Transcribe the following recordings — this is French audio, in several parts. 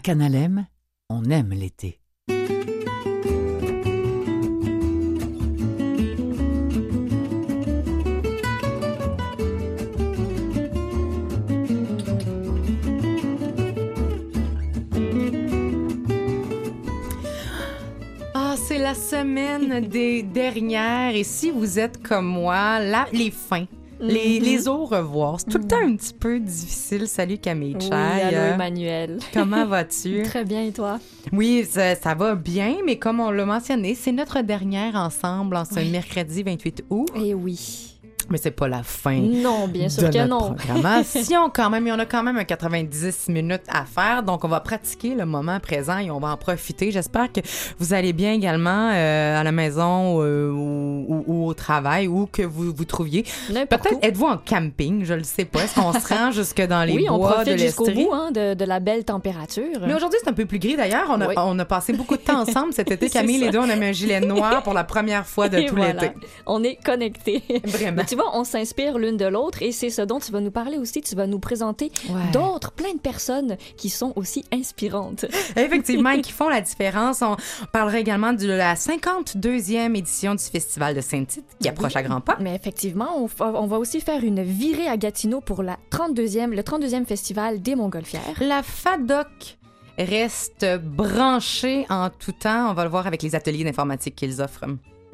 À Canalem, on aime l'été. Ah, c'est la semaine des dernières. Et si vous êtes comme moi, là, les fins. Les, Mhm. les au revoir. C'est tout le temps un petit peu difficile. Salut Camille Oui, Chai. allô Euh, Emmanuel. Comment vas-tu? Très bien, et toi? Oui, ça, ça va bien, mais comme on l'a mentionné, c'est notre dernière ensemble en ce Oui. mercredi 28 août. Eh oui. Mais c'est pas la fin. Non, bien sûr de que notre non. programmation quand même. Il y en a quand même un 90 minutes à faire. Donc, on va pratiquer le moment présent et on va en profiter. J'espère que vous allez bien également euh, à la maison euh, ou, ou- ou au travail ou que vous vous trouviez. Peut-être êtes-vous en camping, je le sais pas. Est-ce qu'on se rend jusque dans les Oui, on bois de profite jusqu'au l'Estrie? bout hein, de, de la belle température. Mais aujourd'hui, c'est un peu plus gris d'ailleurs. On Oui. on a passé beaucoup de temps ensemble cet été. Camille, les deux, on a mis un gilet noir pour la première fois de Et tout voilà. l'été. On est connectés. Vraiment. Vois, on s'inspire l'une de l'autre et c'est ce dont tu vas nous parler aussi. Tu vas nous présenter Ouais. d'autres, plein de personnes qui sont aussi inspirantes. Effectivement, et qui font la différence. On parlera également de la 52e édition du Festival de Saint-Tite qui approche à grands pas. Mais effectivement, on va aussi faire une virée à Gatineau pour la 32e, le 32e festival des Montgolfières. La FADOC reste branchée en tout temps. On va le voir avec les ateliers d'informatique qu'ils offrent.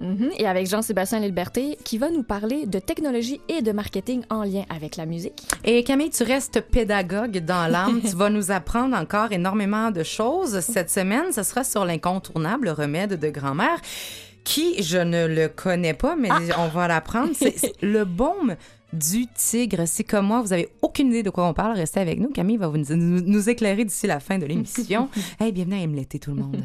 Mhm. Et avec Jean-Sébastien Lilberté qui va nous parler de technologie et de marketing en lien avec la musique. Et Camille, tu restes pédagogue dans l'âme. tu vas nous apprendre encore énormément de choses. Cette semaine, ce sera sur l'incontournable remède de grand-mère qui, je ne le connais pas, mais on va l'apprendre. C'est le baume du tigre. Si comme moi, vous avez aucune idée de quoi on parle, restez avec nous. Camille va vous nous, éclairer d'ici la fin de l'émission. hey, bienvenue à Aime l'été, tout le monde.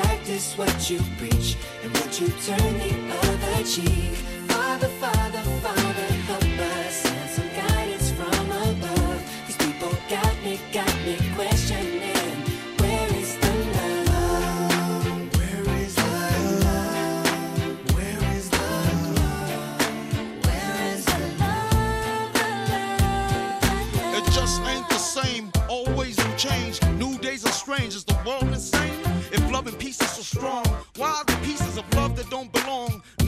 practice what you preach and what you turn the other cheek. Father, Father, Father, help us. Send some guidance from above. These people got me, got me questioning. Where is the love? Where is the love? Where is the love? Where is the love? The love? It just ain't the same. Always in change. New days are strange. Is the world insane? Love and peace is so strong, why are the pieces of love that don't belong?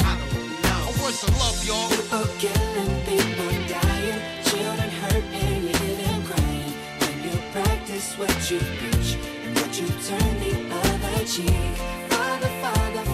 I don't know. Love, y'all? People killing, people dying, children hurt and crying. When you practice what you preach and what you turn the other cheek. Father, Father,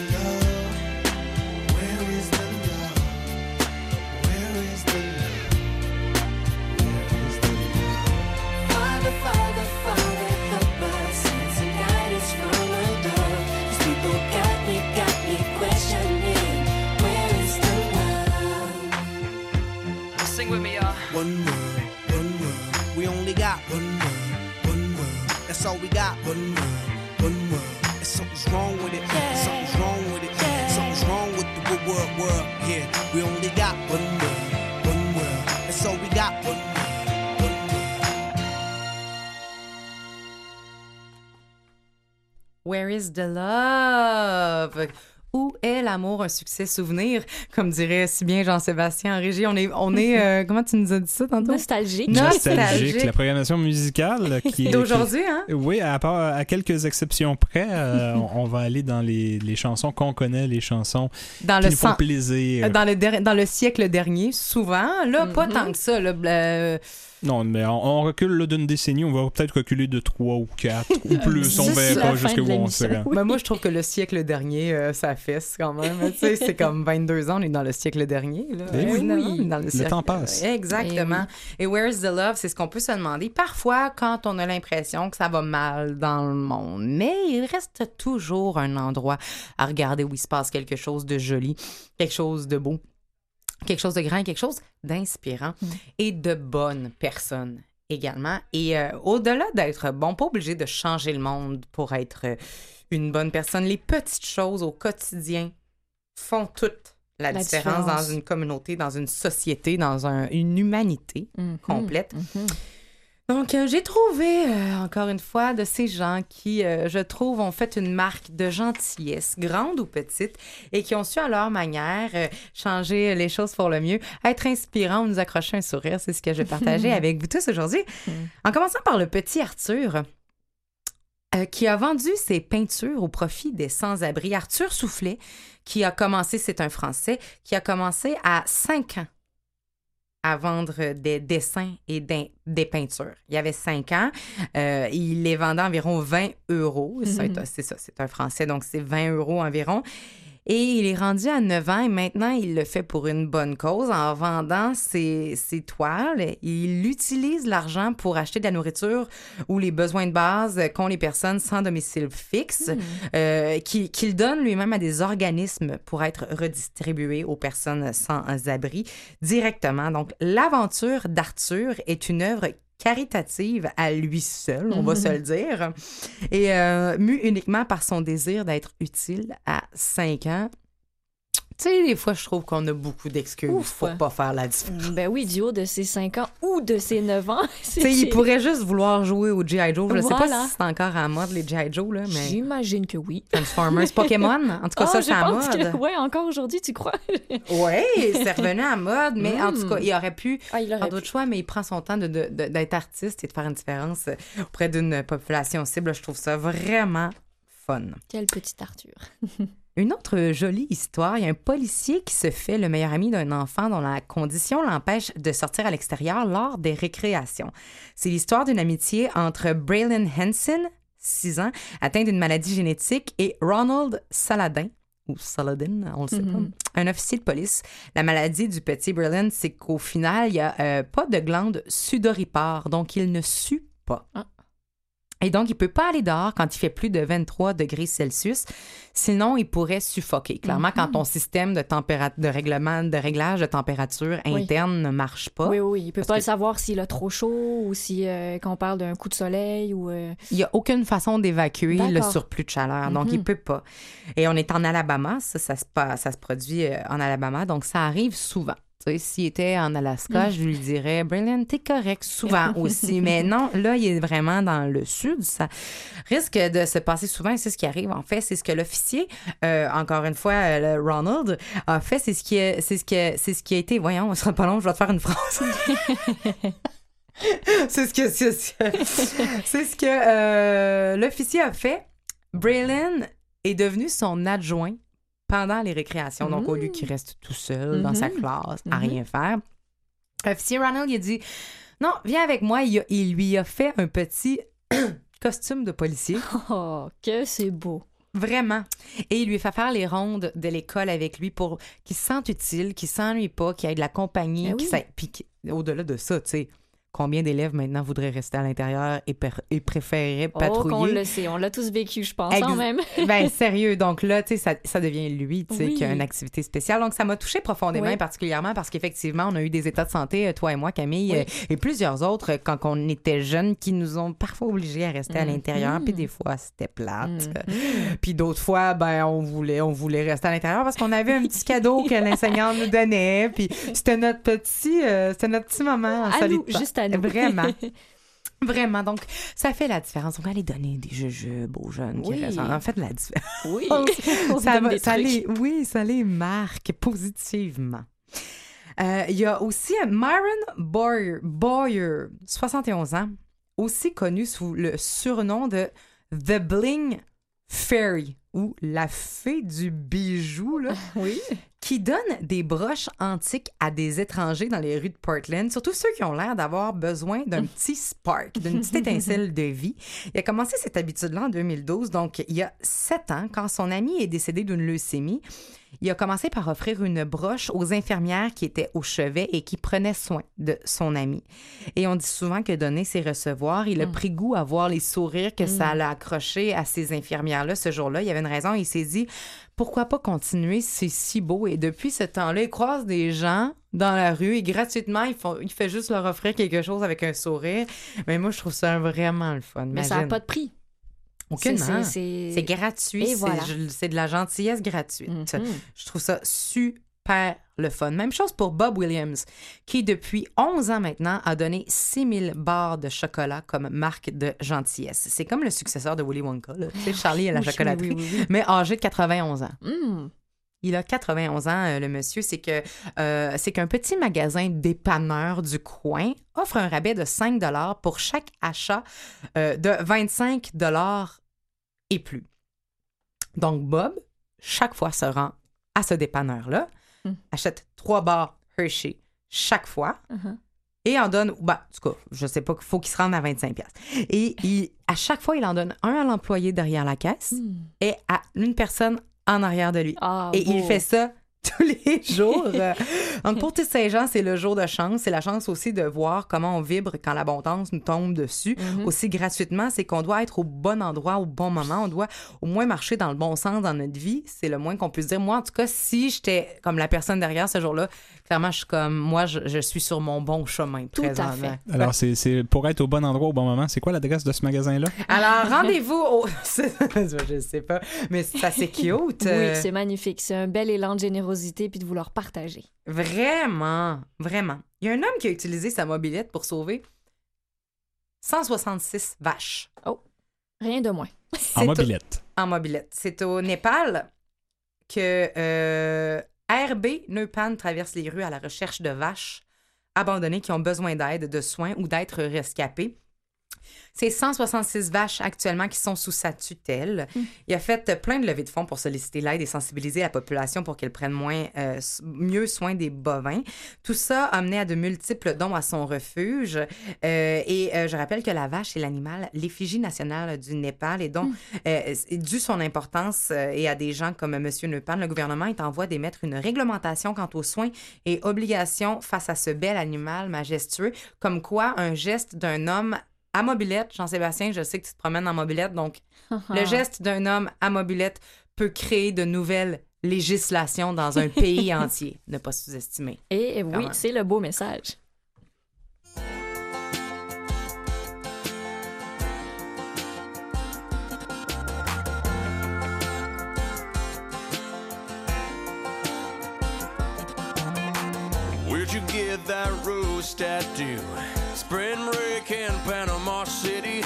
One world, one world. We only got one world, one world. That's all we got. One world, one world. And something's wrong with it. Something's wrong with it. Something's wrong with the good world, world. Yeah, we only got one world, one world. That's all we got. One world, one world. Where is the love? Où est l'amour, un succès souvenir? Comme dirait si bien Jean-Sébastien en régie. On est, on est euh, comment tu nous as dit ça tantôt? Nostalgique. Nostalgique. Nostalgique, la programmation musicale qui est- D'aujourd'hui, hein? Oui, à, part, à quelques exceptions près, euh, on, on va aller dans les, les chansons qu'on connaît, les chansons Dans qui le nous font plaisir. Dans le, der- dans le siècle dernier, souvent. Là, pas Mhm. tant que ça. Là, euh, Non, mais on, on recule d'une décennie, on va peut-être reculer de trois ou quatre ou plus, on verra fin jusqu'où de on l'émission. se rend. ben, moi, je trouve que le siècle dernier, euh, ça fesse quand même. tu sais, c'est comme 22 ans, on est dans le siècle dernier. Là. Eh oui. oui, dans le, siècle- temps passe. Exactement. Et where's the love? C'est ce qu'on peut se demander parfois quand on a l'impression que ça va mal dans le monde. Mais il reste toujours un endroit à regarder où il se passe quelque chose de joli, quelque chose de beau, quelque chose de grand, quelque chose d'inspirant et de bonnes personnes également. Et euh, au-delà d'être bon, pas obligé de changer le monde pour être euh, une bonne personne, les petites choses au quotidien font toute la, La différence, différence. dans une communauté, dans une société, dans un- une humanité Mhm. complète. Mhm. Donc, euh, j'ai trouvé, euh, encore une fois, de ces gens qui, euh, je trouve, ont fait une marque de gentillesse, grande ou petite, et qui ont su, à leur manière, changer les choses pour le mieux, être inspirants ou nous accrocher un sourire. C'est ce que je vais partager avec vous tous aujourd'hui. En commençant par le petit Arthur. qui a vendu ses peintures au profit des sans-abri. Arthur Soufflet, qui a commencé, c'est un Français, qui a commencé à 5 ans à vendre des dessins et des, des peintures. Il y avait cinq ans. Euh, il les vendait environ 20 euros. C'est un- C'est ça, c'est un Français, donc c'est 20 euros environ. Et il est rendu à 9 ans et maintenant, il le fait pour une bonne cause en vendant ses, ses toiles. Il utilise l'argent pour acheter de la nourriture ou les besoins de base qu'ont les personnes sans domicile fixe, euh, qui- qu'il donne lui-même à des organismes pour être redistribués aux personnes sans abri directement. Donc, l'aventure d'Arthur est une œuvre caritative à lui seul, on va se le dire, et euh, mu uniquement par son désir d'être utile à 5 ans. Tu sais, des fois, je trouve qu'on a beaucoup d'excuses pour pas faire la différence. Ben oui, du haut de ses 5 ans ou de ses 9 ans. Tu sais, il pourrait juste vouloir jouer au G.I. Joe. Je sais pas si c'est encore à mode, les G.I. Joe, là, mais... J'imagine que oui. Transformers, Pokémon, en tout cas, Ah, ça, je c'est à mode. que, ouais, encore aujourd'hui, tu crois? Oui, c'est revenu à mode, mais en tout cas, il aurait pu Ah, il faire aurait d'autres choix, mais il prend son temps de- de- de- d'être artiste et de faire une différence auprès d'une population cible. Je trouve ça vraiment fun. Quel petit Arthur. Une autre jolie histoire, il y a un policier qui se fait le meilleur ami d'un enfant dont la condition l'empêche de sortir à l'extérieur lors des récréations. C'est l'histoire d'une amitié entre Braylon Henson, 6 ans, atteint d'une maladie génétique, et Ronald Saladin, ou Saladin, on le sait pas, un officier de police. La maladie du petit Braylon, c'est qu'au final, il n'y a euh, pas de glande sudoripare, donc il ne sue pas. Ah. Et donc, il peut pas aller dehors quand il fait plus de 23 degrés Celsius. Sinon, il pourrait suffoquer. Clairement, Mhm. quand ton système de, de règlement, de réglage de température Oui. interne ne marche pas, Oui, oui, il peut pas que- le savoir s'il a trop chaud ou si euh, quand on parle d'un coup de soleil ou euh, il n'y a aucune façon d'évacuer le surplus de chaleur. Donc, Mhm. il peut pas. Et on est en Alabama. Ça, ça, se, pa- ça se produit euh, en Alabama. Donc, ça arrive souvent. Tu sais, S'il était en Alaska, Mm. je lui dirais, Brilliant, t'es correct souvent aussi. Mais non, là, il est vraiment dans le sud. Ça risque de se passer souvent. C'est ce qui arrive. En fait, c'est ce que l'officier, euh, encore une fois, euh, le Ronald, a fait. C'est ce qui est, c'est ce qui est- c'est ce qui a été. Voyons, on sera pas long. Je vais te faire une phrase. c'est ce que c'est ce que, c'est ce que euh, l'officier a fait. Braylon est devenu son adjoint pendant les récréations. Donc, au lieu qu'il reste tout seul dans sa Mhm. classe à Mhm. rien faire, l'officier Ronald, il a dit Non, viens avec moi. Il, a- il lui a fait un petit costume de policier. oh que c'est beau. Vraiment. Et il lui fait faire les rondes de l'école avec lui pour qu'il se sente utile, qu'il s'ennuie pas, qu'il ait de la compagnie. Ben oui. Puis au-delà de ça, tu sais, combien d'élèves maintenant voudraient rester à l'intérieur et, et préféreraient Oh, patrouiller? le sait, on l'a tous vécu, je pense, quand même. ben, sérieux. Donc là, tu sais, ça, ça devient lui, tu sais, Oui. qui a une activité spéciale. Donc, ça m'a touché profondément, Oui. et particulièrement parce qu'effectivement, on a eu des états de santé, euh, toi et moi, Camille, Oui. euh, et plusieurs autres, euh, quand on était jeunes, qui nous ont parfois obligés à rester à Mhm. l'intérieur. Puis des fois, c'était plate. Mhm. Puis d'autres fois, ben, on voulait, on voulait rester à l'intérieur parce qu'on avait un petit cadeau que l'enseignante nous donnait. Puis c'était notre petit, euh, c'était notre petit moment en solitaire. juste à nous. Vraiment. Vraiment. Donc, ça fait la différence. On va aller donner des jujubes aux jeunes qui restent. En fait, la différence. Oui, ça, va- les, oui, ça les marque positivement. Euh, Il y a aussi Myron Boyer, Boyer, 71 ans, aussi connu sous le surnom de The Bling Fairy ou la fée du bijou, là, Oui. qui donne des broches antiques à des étrangers dans les rues de Portland, surtout ceux qui ont l'air d'avoir besoin d'un petit spark, d'une petite étincelle de vie. Il a commencé cette habitude-là en 2012, donc il y a sept ans, quand son ami est décédé d'une leucémie. Il a commencé par offrir une broche aux infirmières qui étaient au chevet et qui prenaient soin de son ami. Et on dit souvent que donner, c'est recevoir. Il a pris goût à voir les sourires que ça l'a accroché à ces infirmières-là ce jour-là. Il y avait une raison. Il s'est dit, pourquoi pas continuer? C'est si beau. Et depuis ce temps-là, il croise des gens dans la rue et gratuitement, il, font- il fait juste leur offrir quelque chose avec un sourire. Mais moi, je trouve ça vraiment le fun. Mais ça n'a pas de prix. Aucunement. C'est- gratuit. C'est- voilà. je- C'est de la gentillesse gratuite. Mhm. Je trouve ça super le fun. Même chose pour Bob Williams, qui depuis 11 ans maintenant a donné 6000 barres de chocolat comme marque de gentillesse. C'est comme le successeur de Willy Wonka, là. Charlie à la oui, chocolaterie, oui, oui. mais âgé de 91 ans. Mm. Il a 91 ans, euh, le monsieur. C'est que euh, c'est qu'un petit magasin dépanneur du coin offre un rabais de 5 pour chaque achat euh, de 25 et plus. Donc, Bob, chaque fois, se rend à ce dépanneur-là, Hmm. achète trois barres Hershey chaque fois Uh-huh. et en donne, bah, en tout cas, je sais pas, il faut qu'il se rende à 25 pièces. Et il, à chaque fois, il en donne un à l'employé derrière la caisse Mm. et à une personne en arrière de lui. Ah, Et il fait ça tous les jours. Donc, pour tous ces gens, c'est le jour de chance. C'est la chance aussi de voir comment on vibre quand l'abondance nous tombe dessus. Mhm. Aussi gratuitement, c'est qu'on doit être au bon endroit, au bon moment. On doit au moins marcher dans le bon sens dans notre vie. C'est le moins qu'on puisse dire. Moi, en tout cas, si j'étais comme la personne derrière ce jour-là, clairement, je suis comme, moi, je, je suis sur mon bon chemin Tout à fait. Alors, c'est pour être au bon endroit au bon moment. C'est quoi l'adresse de ce magasin-là? Alors, rendez-vous au... je sais pas, mais ça, c'est cute. Oui, c'est magnifique. C'est un bel élan de générosité puis de vouloir partager. Vraiment, vraiment. Il y a un homme qui a utilisé sa mobilette pour sauver 166 vaches. Rien de moins. En mobilette. au- en mobilette. C'est au Népal que euh, RB Neupan traverse les rues à la recherche de vaches abandonnées qui ont besoin d'aide, de soins ou d'être rescapées. C'est 166 vaches actuellement qui sont sous sa tutelle. Il a fait plein de levées de fonds pour solliciter l'aide et sensibiliser la population pour qu'elle prenne moins, euh, mieux soin des bovins. Tout ça a mené à de multiples dons à son refuge. Euh, et euh, je rappelle que la vache est l'animal, l'effigie nationale du Népal et donc, c'est dû son importance et à des gens comme M. Neupan, le gouvernement est en voie d'émettre une réglementation quant aux soins et obligations face à ce bel animal majestueux, comme quoi un geste d'un homme à mobilette. Jean-Sébastien, je sais que tu te promènes en mobilette, donc le geste d'un homme à mobilette peut créer de nouvelles législations dans un pays entier. Ne pas sous-estimer. Et oui, même. c'est le beau message. Where'd you get that rose tattoo? Spreading Rick in Panama City.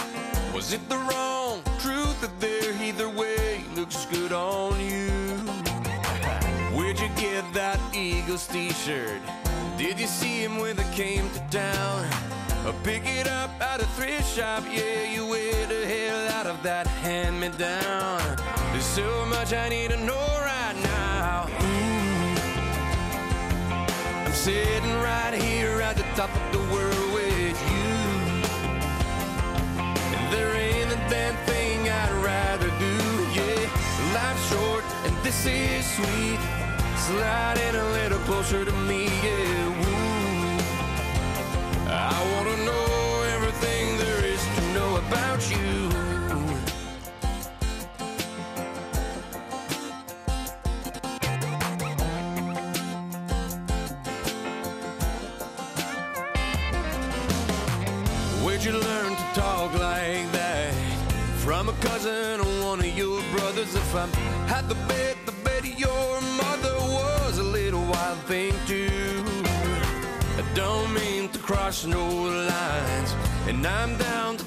Was it the wrong truth or there? Either way, looks good on you. Where'd you get that Eagles t-shirt? Did you see him when they came to town? Or pick it up at a thrift shop? Yeah, you wear the hell out of that hand-me-down. There's so much I need to know right now. Ooh. I'm sitting right here at the top of the world fancy sweet. sliding a little closer to me, yeah. Mean to cross no lines, and I'm down to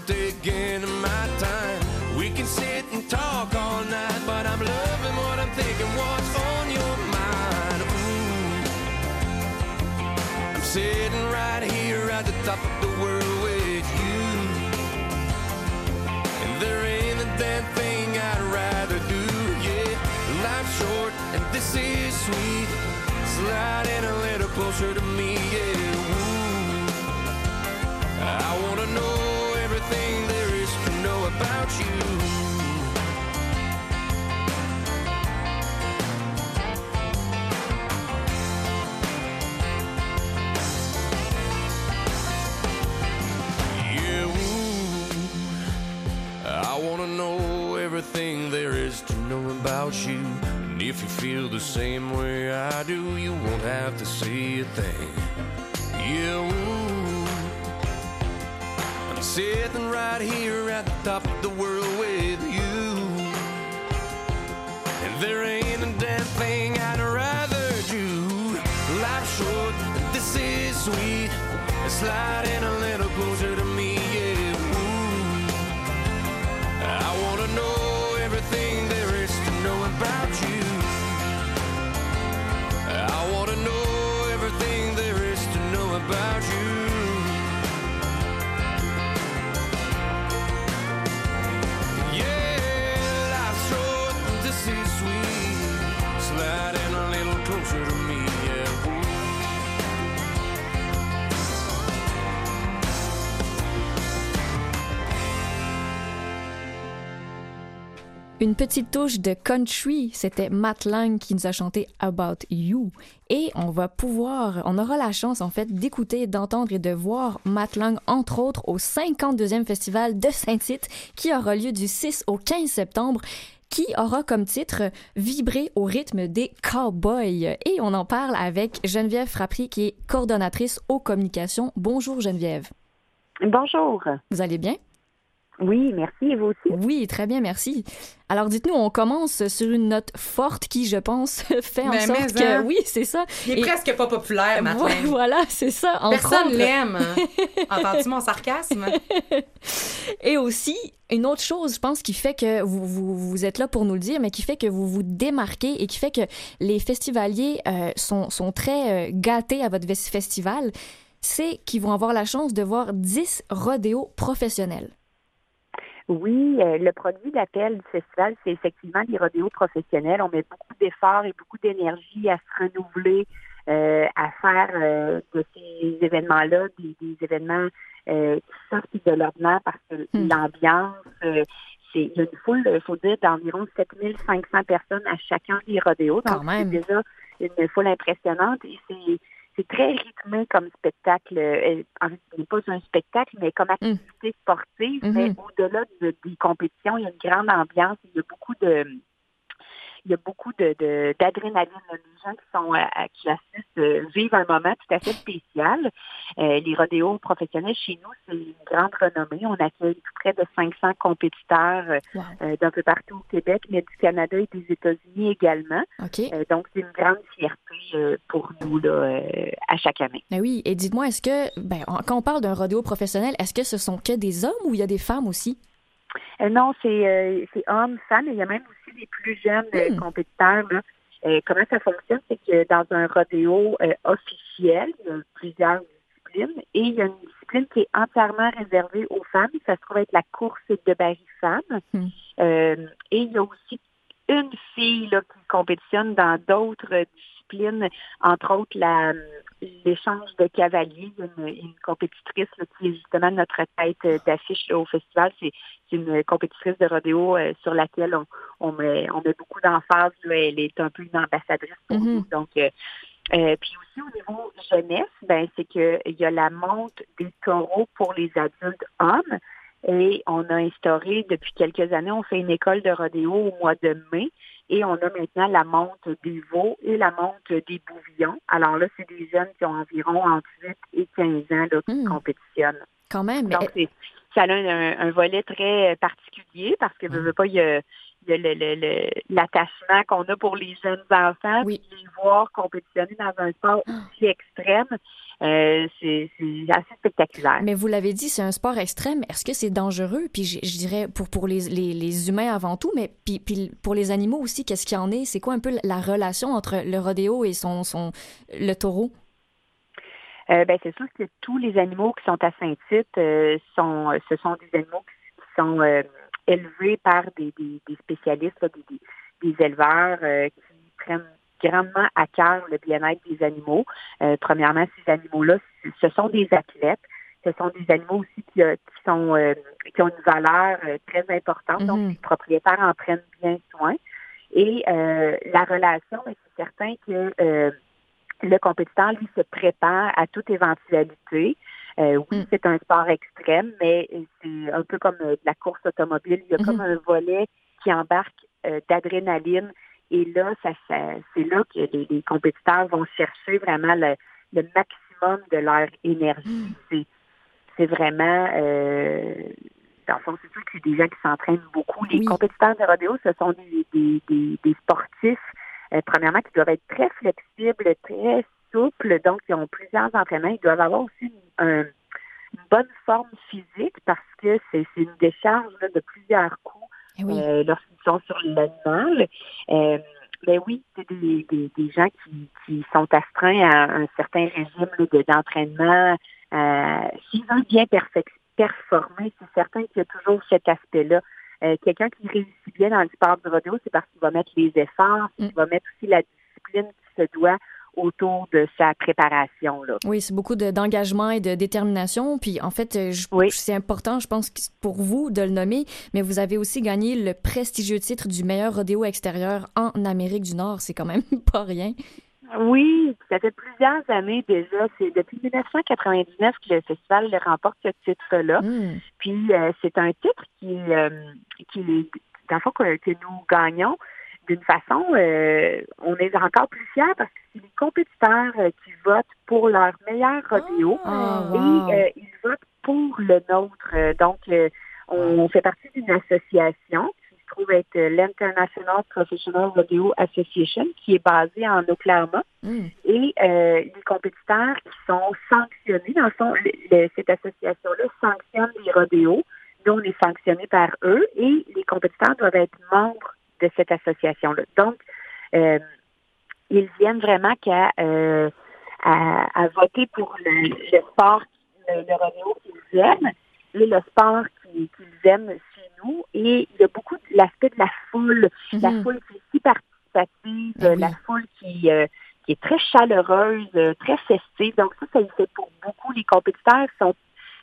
of my time. We can sit and talk all night, but I'm loving what I'm thinking. What's on your mind? Ooh. I'm sitting right here at the top of the world with you. And there ain't a damn thing I'd rather do. Yeah, life's short and this is sweet. Sliding a little closer to me, yeah. I wanna know everything there is to know about you. Yeah, ooh. I wanna know everything there is to know about you. And if you feel the same way I do, you won't have to say a thing. Yeah, ooh. Sitting right here at the top of the world with you. And there ain't a damn thing I'd rather do. Life's short, this is sweet. Sliding a little closer to me, yeah. Ooh. I wanna know Une petite touche de country, c'était Matt Lang qui nous a chanté About You. Et on va pouvoir, on aura la chance en fait d'écouter, d'entendre et de voir Matt Lang, entre autres, au 52e Festival de Saint-Tite qui aura lieu du 6 au 15 septembre qui aura comme titre Vibrer au rythme des cowboys. Et on en parle avec Geneviève Frappry qui est coordonnatrice aux communications. Bonjour Geneviève. Bonjour. Vous allez bien? Oui, merci. Et vous aussi? Oui, très bien, merci. Alors, dites-nous, on commence sur une note forte qui, je pense, fait en Ben, sorte que... hein? Oui, c'est ça. Il est Et- presque pas populaire. Voilà, c'est ça. entre Personne l'aime. Entends-tu mon sarcasme? Et aussi, une autre chose, je pense, qui fait que vous, vous, vous êtes là pour nous le dire, mais qui fait que vous vous démarquez et qui fait que les festivaliers euh, sont, sont très euh, gâtés à votre festival, c'est qu'ils vont avoir la chance de voir 10 rodéos professionnels. Oui, euh, le produit d'appel du festival, c'est effectivement les rodéos professionnels. On met beaucoup d'efforts et beaucoup d'énergie à se renouveler, euh, à faire euh, de ces événements-là des, des événements euh, qui sortent de l'ordinaire parce que Hmm. l'ambiance, euh, c'est il y a une foule, il faut dire, d'environ 7500 personnes à chacun des rodéos. Donc, c'est déjà une foule impressionnante et c'est c'est très rythmé comme spectacle. Euh, En fait, ce n'est pas un spectacle, mais comme activité sportive. Mais au-delà de- des compétitions, il y a une grande ambiance. Il y a beaucoup de il y a beaucoup de de- d'adrénaline. Les gens qui sont à- à- qui assistent euh, vivent un moment tout à fait spécial. Euh, les rodéos professionnels chez nous, c'est une grande renommée. On accueille près de 500 compétiteurs euh, Wow. euh, d'un peu partout au Québec, mais du Canada et des États-Unis également. Euh, donc, c'est une grande fierté euh, pour nous là, euh, à chaque année. Ben oui, et dites-moi, est-ce que, ben, en- quand on parle d'un rodéo professionnel, est-ce que ce sont que des hommes ou il y a des femmes aussi? Euh, non, c'est euh, c'est hommes, femmes, et il y a même aussi les plus jeunes euh, Hmm. compétiteurs. là. Euh, comment ça fonctionne, c'est que dans un rodéo officiel, il y a plusieurs disciplines, et il y a une discipline qui est entièrement réservée aux femmes. Ça se trouve être la course de baril femmes. Hmm. Et il y a aussi une fille là, qui compétitionne dans d'autres euh, disciplines, entre autres la l'échange de cavaliers. Une, une compétitrice là, qui est justement notre tête d'affiche au festival. C'est c'est une compétitrice de rodéo euh, sur laquelle on, on, met, on met beaucoup d'emphase. là. Elle est un peu une ambassadrice pour Mhm. nous. Donc, euh, euh, puis aussi au niveau jeunesse, ben c'est que il y a la monte des taureaux pour les adultes hommes. Et on a instauré depuis quelques années, on fait une école de rodéo au mois de mai. Et on a maintenant la monte des veaux et la monte des bouvillons. Alors là, c'est des jeunes qui ont environ entre 8 et 15 ans là, qui Hmm. compétitionnent. Quand même. Donc, ça a un, un volet très particulier parce que, veux, veux pas, il y a, il y a le- le- le- l'attachement qu'on a pour les jeunes enfants. Oui. puis Les voir compétitionner dans un sport aussi extrême, euh, c'est assez spectaculaire. Mais vous l'avez dit, c'est un sport extrême. Est-ce que c'est dangereux? Puis je, je dirais pour, pour les, les, les humains avant tout, mais puis, puis pour les animaux aussi, qu'est-ce qu'il y en est? C'est quoi un peu la relation entre le rodéo et son, son le taureau? Euh, ben, c'est sûr que tous les animaux qui sont à Saint-Tite euh, sont, ce sont des animaux qui sont euh, élevés par des, des, des spécialistes, là, des, des, des éleveurs euh, qui prennent grandement à cœur le bien-être des animaux. Euh, premièrement, ces animaux-là, ce sont des athlètes. Ce sont des animaux aussi qui, euh, qui sont euh, qui ont une valeur euh, très importante. Donc, Mhm. les propriétaires en prennent bien soin. Et euh, la relation, c'est certain que euh, le compétiteur, lui, se prépare à toute éventualité. Euh, oui, Mm. c'est un sport extrême, mais c'est un peu comme euh, de la course automobile. Il y a Mhm. comme un volet qui embarque euh, d'adrénaline. Et là, ça, ça- c'est là que les, les compétiteurs vont chercher vraiment le, le maximum de leur énergie. C'est, c'est vraiment... Euh, dans le fond, c'est sûr que des gens qui s'entraînent beaucoup. Les Oui. compétiteurs de rodéo, ce sont des, des, des, des sportifs euh, premièrement, qui doivent être très flexibles, très souples, donc ils ont plusieurs entraînements. Ils doivent avoir aussi une, un- une bonne forme physique parce que c'est une décharge là, de plusieurs coups oui. euh, lorsqu'ils sont sur l'animal. Euh, mais oui, c'est des, des, des gens qui, qui sont astreints à un certain régime d'entraînement. Euh, S'ils veulent bien performer, c'est certain qu'il y a toujours cet aspect-là. Euh, Quelqu'un qui réussit bien dans le sport du rodéo, c'est parce qu'il va mettre les efforts, Mm. il va mettre aussi la discipline qui se doit autour de sa préparation. Là. Oui, c'est beaucoup de- d'engagement et de détermination. Puis en fait, euh, je- Oui. c'est important, je pense, pour vous de le nommer, mais vous avez aussi gagné le prestigieux titre du meilleur rodéo extérieur en Amérique du Nord. C'est quand même pas rien. Oui, ça fait plusieurs années déjà. C'est depuis 1999 que le festival le remporte ce titre-là. Hmm. Puis euh, c'est un titre qui, euh, qui dans le fond, que, que nous gagnons d'une façon, euh, on est encore plus fiers parce que c'est les compétiteurs euh, qui votent pour leur meilleur rodéo Ah, et wow. euh, ils votent pour le nôtre. Donc, on fait partie d'une association qui se trouve être l'International Professional Rodeo Association qui est basée en Oklahoma. Hmm. Et les compétiteurs qui sont sanctionnés, dans le fond, le- le- cette association-là sanctionne les rodéos, dont on est sanctionné par eux, et les compétiteurs doivent être membres de cette association-là. Donc, euh, ils viennent vraiment qu'à euh, à, à voter pour le, le sport, le, le qu'ils aiment et le sport qu'ils aiment chez nous. Et il y a beaucoup de l'aspect de la foule, la Mhm. foule qui est si participative, Ben oui. la foule qui, euh, qui est très chaleureuse, euh, très festive. Donc ça, ça y fait pour beaucoup. Les compétiteurs sont,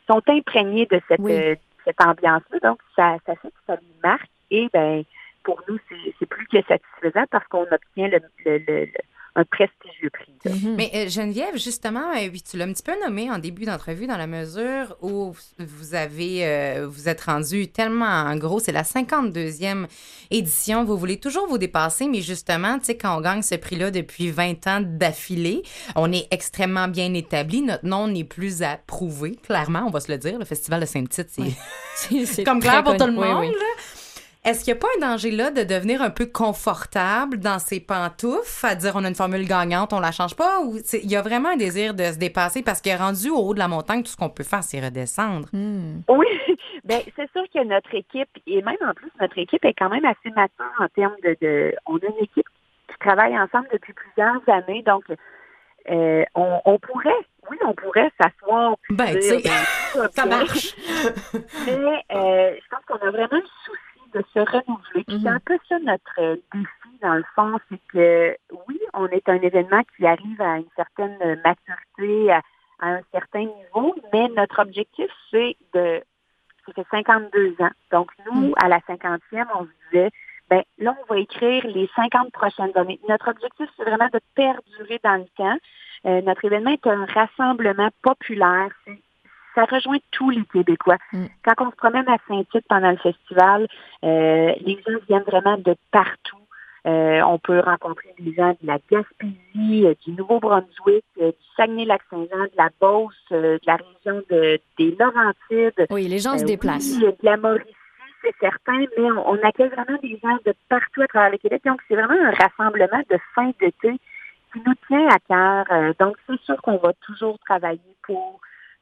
sont imprégnés de cette, Oui. euh, cette ambiance-là. Donc ça, ça fait que ça les marque. Et ben pour nous, c'est c'est plus que satisfaisant parce qu'on obtient le, le, le- le- un prestigieux prix. Mhm. Mais euh, Geneviève, justement, euh, oui, tu l'as un petit peu nommé en début d'entrevue dans la mesure où vous avez, euh, vous êtes rendu tellement gros, c'est la 52e édition, vous voulez toujours vous dépasser, mais justement, tu sais, quand on gagne ce prix-là depuis 20 ans d'affilée, on est extrêmement bien établi, notre nom n'est plus à prouver, clairement, on va se le dire, le Festival de Saint-Tite, c'est C'est- c'est comme clair pour tout le Oui, monde, oui. là. Est-ce qu'il n'y a pas un danger là de devenir un peu confortable dans ses pantoufles, à dire on a une formule gagnante, on la change pas, ou il y a vraiment un désir de se dépasser parce que rendu au haut de la montagne, tout ce qu'on peut faire, c'est redescendre? Hmm. Oui, ben c'est sûr que notre équipe, et même en plus, notre équipe est quand même assez mature en termes de, de on a une équipe qui travaille ensemble depuis plusieurs années, donc euh, on, on pourrait, oui, on pourrait s'asseoir Ben, dire, ben, ça marche. Mais euh, je pense qu'on a vraiment le souci de se renouveler. Puis c'est Mhm. un peu ça notre euh, défi, dans le fond, c'est que oui, on est un événement qui arrive à une certaine maturité, à, à un certain niveau, mais notre objectif, c'est de ça fait 52 ans. Donc, nous, à la 50e, on se disait, ben là, on va écrire les 50 prochaines années. Notre objectif, c'est vraiment de perdurer dans le temps. Euh, notre événement est un rassemblement populaire. C'est- Ça rejoint tous les Québécois. Mm. Quand on se promène à Saint-Tite pendant le festival, euh, les gens viennent vraiment de partout. Euh, on peut rencontrer des gens de la Gaspésie, euh, du Nouveau-Brunswick, euh, du Saguenay-Lac-Saint-Jean, de la Beauce, euh, de la région de, des Laurentides. Oui, les gens se déplacent. oui, de la Mauricie, c'est certain, mais on, on accueille vraiment des gens de partout à travers le Québec. Donc, c'est vraiment un rassemblement de fin d'été qui nous tient à cœur. Euh, donc, c'est sûr qu'on va toujours travailler pour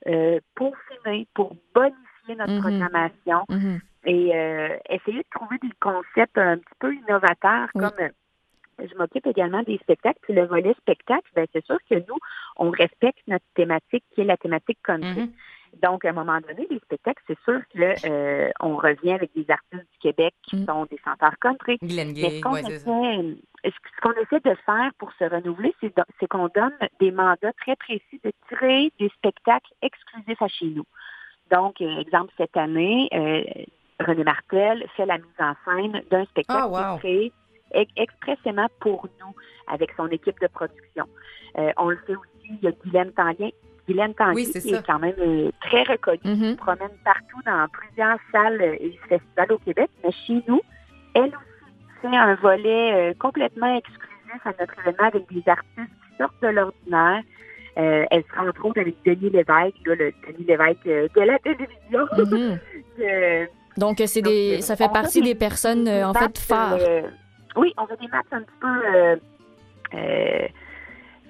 euh, peaufiner, pour bonifier notre Mhm. programmation Mhm. et euh, essayer de trouver des concepts un petit peu innovateurs Oui. comme euh, je m'occupe également des spectacles. Puis le volet spectacle, ben c'est sûr que nous, on respecte notre thématique qui est la thématique country. Mhm. Donc, à un moment donné, les spectacles, c'est sûr que euh, on revient avec des artistes du Québec qui Mm. sont des chanteurs country. Glenn Mais Gay, ce qu'on ouais, essaie, ça. ce ce qu'on essaie de faire pour se renouveler, c'est qu'on donne des mandats très précis de créer des spectacles exclusifs à chez nous. Donc, euh, exemple, cette année, euh, René Martel fait la mise en scène d'un spectacle Ah, wow. créé ex- expressément pour nous, avec son équipe de production. Euh, on le fait aussi, il y a Guylaine Tanguay, Guylaine Oui, c'est qui ça. est quand même euh, très reconnue Mhm. se promène partout dans plusieurs salles euh, et festivals au Québec, mais chez nous, elle aussi fait un volet euh, complètement exclusif à notre événement avec des artistes qui sortent de l'ordinaire. Euh, elle sera entre autres avec Denis Lévesque, là, le Denis Lévesque de la télévision. Mhm. Euh, Donc, c'est des, ça fait partie des personnes, en fait, phares. oui, on fait des matchs un petit peu,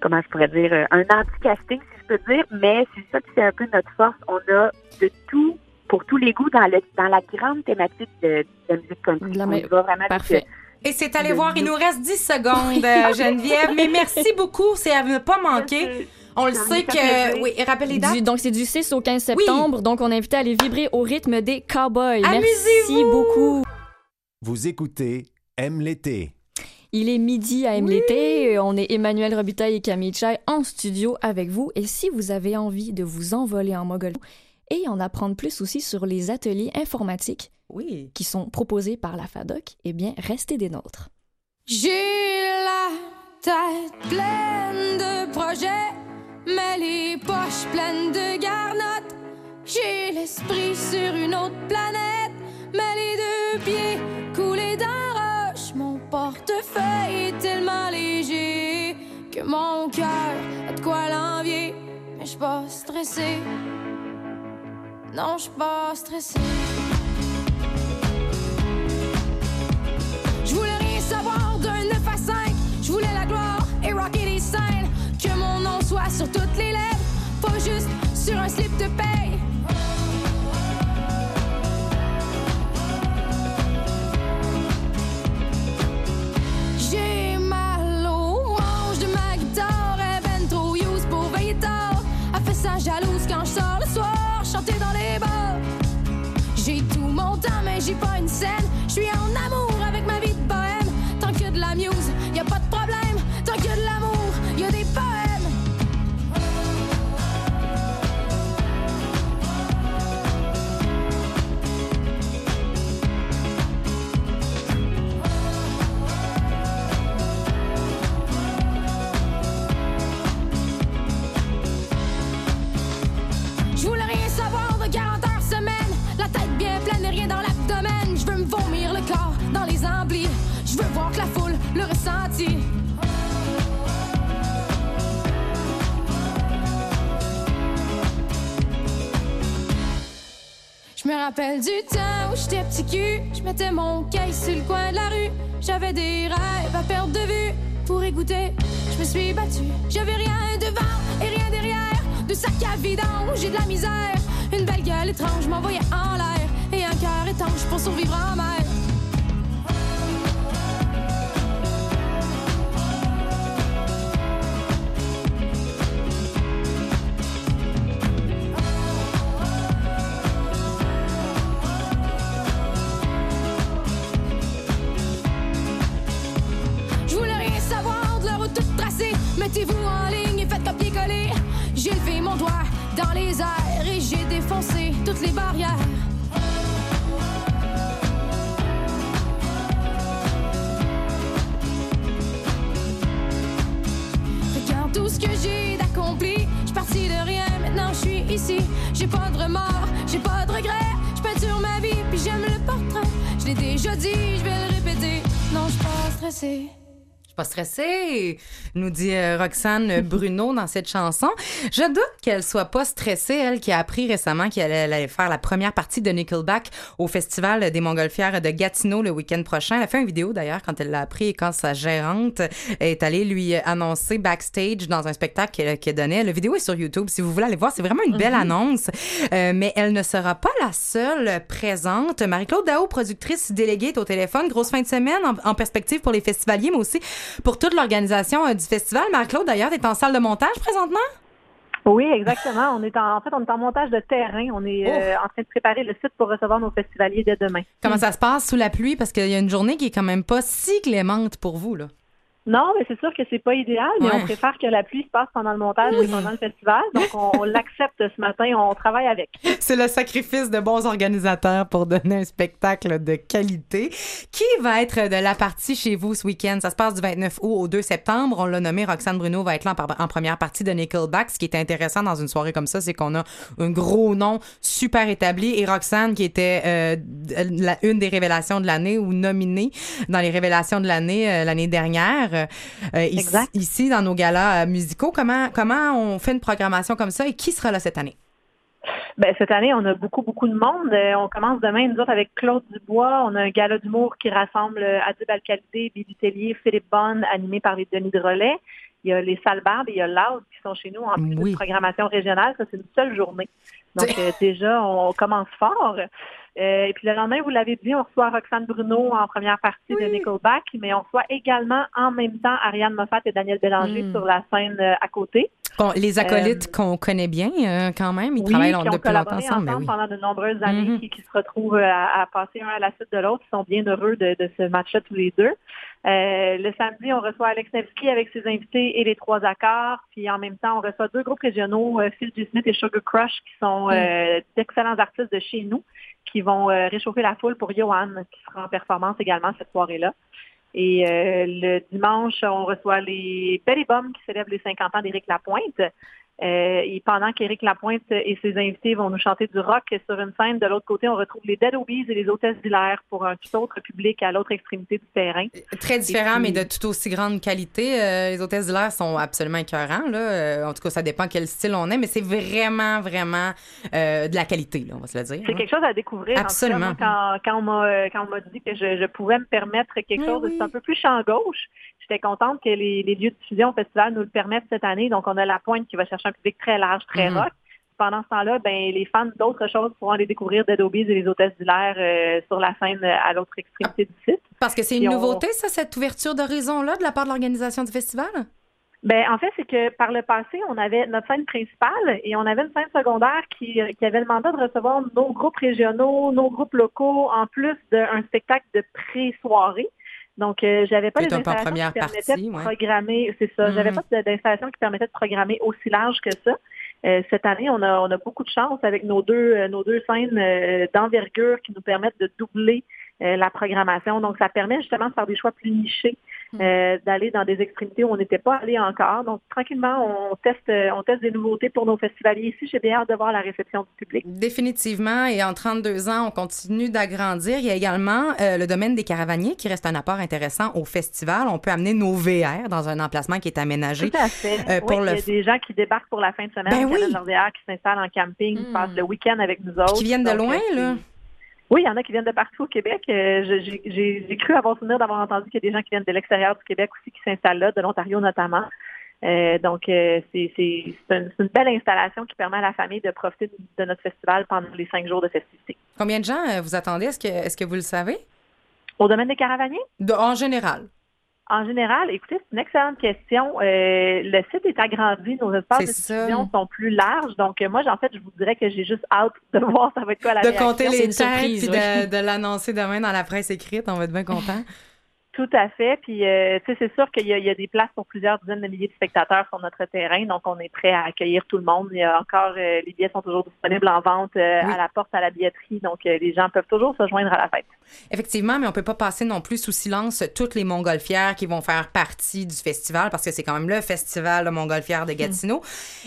comment je pourrais dire, un anti-casting, je peux dire, mais c'est ça qui fait un peu notre force. On a de tout, pour tous les goûts, dans, le, dans la grande thématique de, de la musique country. La On va vraiment avec, Parfait. Et c'est allé Le voir, il nous reste 10 secondes, euh, Geneviève, mais merci beaucoup, c'est à ne pas manquer. On le sait que... Oui, rappelle les dates. Du- donc, c'est du 6 au 15 septembre. Donc, on est invité à aller vibrer au rythme des cowboys. Merci beaucoup. Vous écoutez Aime l'été. Il est midi à MLT. On est Emmanuel Robitaille et Camille Chai en studio avec vous. Et si vous avez envie de vous envoler en Mogol et en apprendre plus aussi sur les ateliers informatiques Oui. qui sont proposés par la FADOC, eh bien, restez des nôtres. J'ai la tête pleine de projets, mais les poches pleines de garnottes. J'ai l'esprit sur une autre planète, mais les deux pieds coulés dans portefeuille est tellement léger que mon cœur a de quoi l'envier. Mais je suis pas stressée. Non, je suis pas stressée. Patreon. Je veux voir que la foule le ressentit. Je me rappelle du temps où j'étais petit cul. Je mettais mon caisse sur le coin de la rue. J'avais des rêves à perdre de vue. Pour écouter, je me suis battue. J'avais rien devant et rien derrière. De sac à vidange, j'ai de la misère. Une belle gueule étrange m'envoyait en l'air. Et un cœur étanche pour survivre en mer. Nous dit euh, Roxane Bruno dans cette chanson. Je doute qu'elle soit pas stressée, elle qui a appris récemment qu'elle allait- faire la première partie de Nickelback au Festival des Montgolfières de Gatineau le week-end prochain. Elle a fait une vidéo d'ailleurs quand elle l'a appris et quand sa gérante est allée lui annoncer backstage dans un spectacle qu'elle donnait. La vidéo est sur YouTube si vous voulez aller voir. C'est vraiment une belle annonce. Euh, mais elle ne sera pas la seule présente. Marie-Claude Dao, productrice déléguée, est au téléphone. Grosse fin de semaine en, en perspective pour les festivaliers, mais aussi pour toute l'organisation euh, du festival. Marie-Claude, d'ailleurs, est en salle de montage présentement? Oui, exactement. On est en, en fait, on est en montage de terrain. On est euh, en train de préparer le site pour recevoir nos festivaliers dès demain. Comment ça se passe sous la pluie? Parce qu'il y a une journée qui est quand même pas si clémente pour vous, là. Non, mais c'est sûr que c'est pas idéal, mais Ouais. on préfère que la pluie se passe pendant le montage et pendant le festival. Donc, on, on l'accepte ce matin. On travaille avec. C'est le sacrifice de bons organisateurs pour donner un spectacle de qualité. Qui va être de la partie chez vous ce week-end? Ça se passe du 29 août au 2 septembre. On l'a nommé, Roxane Bruno va être là en, première partie de Nickelback. Ce qui est intéressant dans une soirée comme ça, c'est qu'on a un gros nom super établi. Et Roxane, qui était euh, la, une des révélations de l'année ou nominée dans les révélations de l'année euh, l'année dernière. Euh, ici, Exact. ici, dans nos galas euh, musicaux, comment, comment on fait une programmation comme ça et qui sera là cette année? Ben, cette année, on a beaucoup, beaucoup de monde. Euh, on commence demain, nous autres, avec Claude Dubois. On a un gala d'humour qui rassemble euh, Adib Alcalidé, Bibi Tellier, Philippe Bonne, animé par les Denis de Relais. Il y a les Salbarbes et il y a Loud qui sont chez nous en plus Oui. de programmation régionale. Ça, c'est une seule journée. Donc, euh, déjà, on commence fort. Euh, et puis le lendemain, vous l'avez dit, on reçoit Roxane Bruno en première partie de Nickelback, mais on reçoit également en même temps Ariane Moffat et Daniel Bélanger Mm. sur la scène euh, à côté. Qu'on- les acolytes qu'on connaît bien euh, quand même, ils Oui, travaillent qui long- ont depuis longtemps ensemble. ben oui. pendant de nombreuses années, Mhm. qui, qui se retrouvent euh, à, à passer un à la suite de l'autre. Ils sont bien heureux de, de ce match-là tous les deux. Euh, le samedi, on reçoit Alex Nevsky avec ses invités et les trois accords. Puis en même temps, on reçoit deux groupes régionaux, euh, Phil G. Smith et Sugar Crush, qui sont euh, d'excellents artistes de chez nous, qui vont euh, réchauffer la foule pour Johan, qui sera en performance également cette soirée-là. Et euh, le dimanche, on reçoit les Belly Bum qui célèbrent les 50 ans d'Éric Lapointe. Euh, et pendant qu'Éric Lapointe et ses invités vont nous chanter du rock sur une scène, de l'autre côté, on retrouve les Dead Obies et les Hôtesses d'Hilaire pour un tout autre public à l'autre extrémité du terrain. Très différent, mais de tout aussi grande qualité. Euh, les hôtesses d'hilaire sont absolument écœurants. Là. Euh, en tout cas, ça dépend quel style on est, mais c'est vraiment, vraiment de la qualité, là, on va se le dire. C'est hein. quelque chose à découvrir. En tout cas, Absolument. quand, quand on m'a dit que je, je pouvais me permettre quelque chose, c'est un peu plus champ gauche. J'étais contente que les, les lieux de diffusion au festival nous le permettent cette année. Donc, on a la pointe qui va chercher un public très large, très Mhm. rock. Pendant ce temps-là, ben, les fans d'autres choses pourront aller découvrir Dead Obies et les hôtesses d'hilaire euh, sur la scène euh, à l'autre extrémité du site. Parce que c'est une on- nouveauté, ça, cette ouverture d'horizon-là, de la part de l'organisation du festival? Ben, en fait, c'est que par le passé, on avait notre scène principale et on avait une scène secondaire qui, qui avait le mandat de recevoir nos groupes régionaux, nos groupes locaux, en plus d'un spectacle de pré-soirée. Donc, euh, j'avais pas les installations qui permettaient partie, de ouais. programmer, c'est ça, j'avais Mhm. pas d'installation qui permettait de programmer aussi large que ça. Euh, cette année, on a, on a beaucoup de chance avec nos deux, euh, nos deux scènes euh, d'envergure qui nous permettent de doubler la programmation. Donc, ça permet justement de faire des choix plus nichés euh, d'aller dans des extrémités où on n'était pas allé encore. Donc, tranquillement, on teste, euh, on teste des nouveautés pour nos festivaliers ici. J'ai bien hâte de voir la réception du public. Définitivement, et en 32 ans, on continue d'agrandir. Il y a également euh, le domaine des caravaniers qui reste un apport intéressant au festival. On peut amener nos VR dans un emplacement qui est aménagé. Tout à fait. euh, pour Oui, le Il y a des gens qui débarquent pour la fin de semaine, Ben qui oui. amènent leurs VR, qui s'installent en camping, qui Mm. passent le week-end avec nous autres. qui viennent de Donc, loin, euh, là. Oui, il y en a qui viennent de partout au Québec. Euh, J'ai cru avoir souvenir d'avoir entendu qu'il y a des gens qui viennent de l'extérieur du Québec aussi qui s'installent là, de l'Ontario notamment. Euh, donc, euh, c'est une, belle installation qui permet à la famille de profiter de notre festival pendant les cinq jours de festivités. Combien de gens vous attendez? Est-ce que, est que vous le savez? Au domaine des caravaniers? De- en général. En général, écoutez, c'est une excellente question. Euh, le site est agrandi, nos espaces de diffusion sont plus larges. Donc, euh, moi, en fait, je vous dirais que j'ai juste hâte de voir ça va être quoi la De réaction. compter les têtes puis de, de l'annoncer demain dans la presse écrite. On va être bien content. Tout à fait. Puis, euh, tu sais, c'est sûr qu'il y, a- il y a des places pour plusieurs dizaines de milliers de spectateurs sur notre terrain. Donc, on est prêt à accueillir tout le monde. Il y a encore, euh, les billets sont toujours disponibles en vente euh, Oui. à la porte, à la billetterie. Donc, les gens peuvent toujours se joindre à la fête. Effectivement, mais on peut pas passer non plus sous silence toutes les montgolfières qui vont faire partie du festival parce que c'est quand même le festival de montgolfière de Gatineau.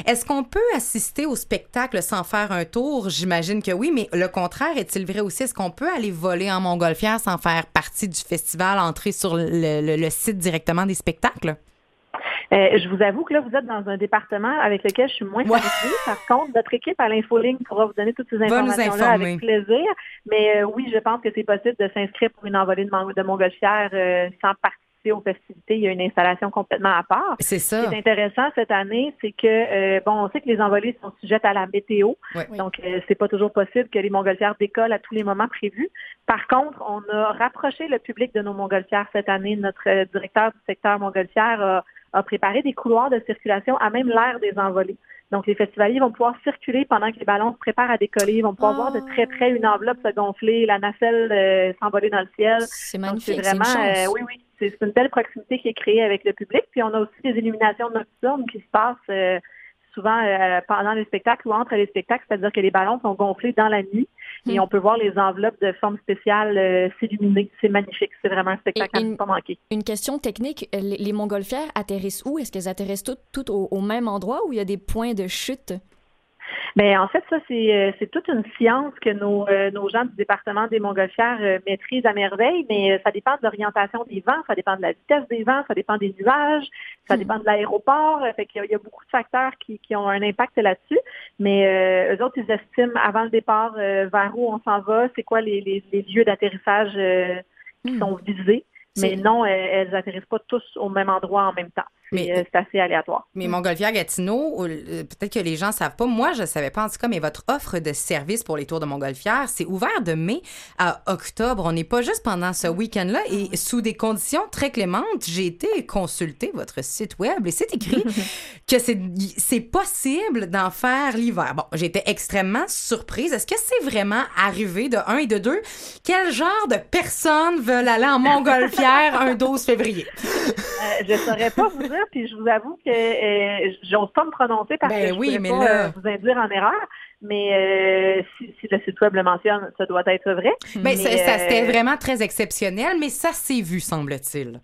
Est-ce qu'on peut assister au spectacle sans faire un tour? J'imagine que oui, mais le contraire est-il vrai aussi? Est-ce qu'on peut aller voler en montgolfière sans faire partie du festival, entrer sur le, le- le site directement des spectacles? Euh, je vous avoue que là, vous êtes dans un département avec lequel je suis moins Ouais. familier. Par contre, notre équipe à l'infoligne pourra vous donner toutes ces informations-là avec plaisir. Mais euh, oui, je pense que c'est possible de s'inscrire pour une envolée de, mon- de montgolfière euh, sans participer aux festivités. Il y a une installation complètement à part. C'est ça. Ce qui est intéressant cette année, c'est que euh, bon, on sait que les envolées sont sujettes à la météo, Ouais. donc euh, c'est pas toujours possible que les montgolfières décollent à tous les moments prévus. Par contre, on a rapproché le public de nos montgolfières cette année. Notre euh, directeur du secteur montgolfière a, a préparé des couloirs de circulation à même l'air des envolées. Donc, les festivaliers vont pouvoir circuler pendant que les ballons se préparent à décoller. Ils vont pouvoir voir de très près une enveloppe se gonfler, la nacelle euh, s'envoler dans le ciel. C'est Donc, magnifique, c'est une vraiment, chance. euh, oui, oui, c'est une belle proximité qui est créée avec le public. Puis on a aussi des illuminations nocturnes qui se passent euh, souvent euh, pendant les spectacles ou entre les spectacles, c'est-à-dire que les ballons sont gonflés dans la nuit et Hmm. on peut voir les enveloppes de forme spéciale euh, s'illuminer. C'est magnifique, c'est vraiment un spectacle Et- à et- ne pas manquer. Une question technique, les, les montgolfières atterrissent où? Est-ce qu'elles atterrissent toutes, toutes au, au même endroit ou il y a des points de chute? Mais en fait, ça, c'est euh, c'est toute une science que nos, euh, nos gens du département des Montgolfières euh, maîtrisent à merveille, mais ça dépend de l'orientation des vents, ça dépend de la vitesse des vents, ça dépend des nuages, ça Hmm. dépend de l'aéroport. Fait qu'il y, a- il y a beaucoup de facteurs qui, qui ont un impact là-dessus. Mais euh, eux autres, ils estiment avant le départ euh, vers où on s'en va, c'est quoi les, les, les lieux d'atterrissage euh, qui Hmm. sont visés. Mais non, elles atterrissent pas tous au même endroit en même temps. Mais- euh, c'est assez aléatoire. Mais Montgolfière Gatineau, euh, peut-être que les gens savent pas. Moi, je savais pas en tout cas, mais votre offre de service pour les tours de Montgolfière, c'est ouvert de mai à octobre. On n'est pas juste pendant ce week-end-là et sous des conditions très clémentes. J'ai été consulter votre site web et c'est écrit que c'est possible d'en faire l'hiver. Bon, j'étais extrêmement surprise. Est-ce que c'est vraiment arrivé de un et de deux? Quel genre de personnes veulent aller en Montgolfière un 12 février? Euh, je saurais pas vous dire, puis je vous avoue que euh, j'ose pas me prononcer parce Ben que je oui, mais pas là- euh, vous induire en erreur. Mais euh, si, si le site web le mentionne, ça doit être vrai. Ben, Mais, ça, ça, c'était euh, vraiment très exceptionnel, mais ça s'est vu, semble-t-il.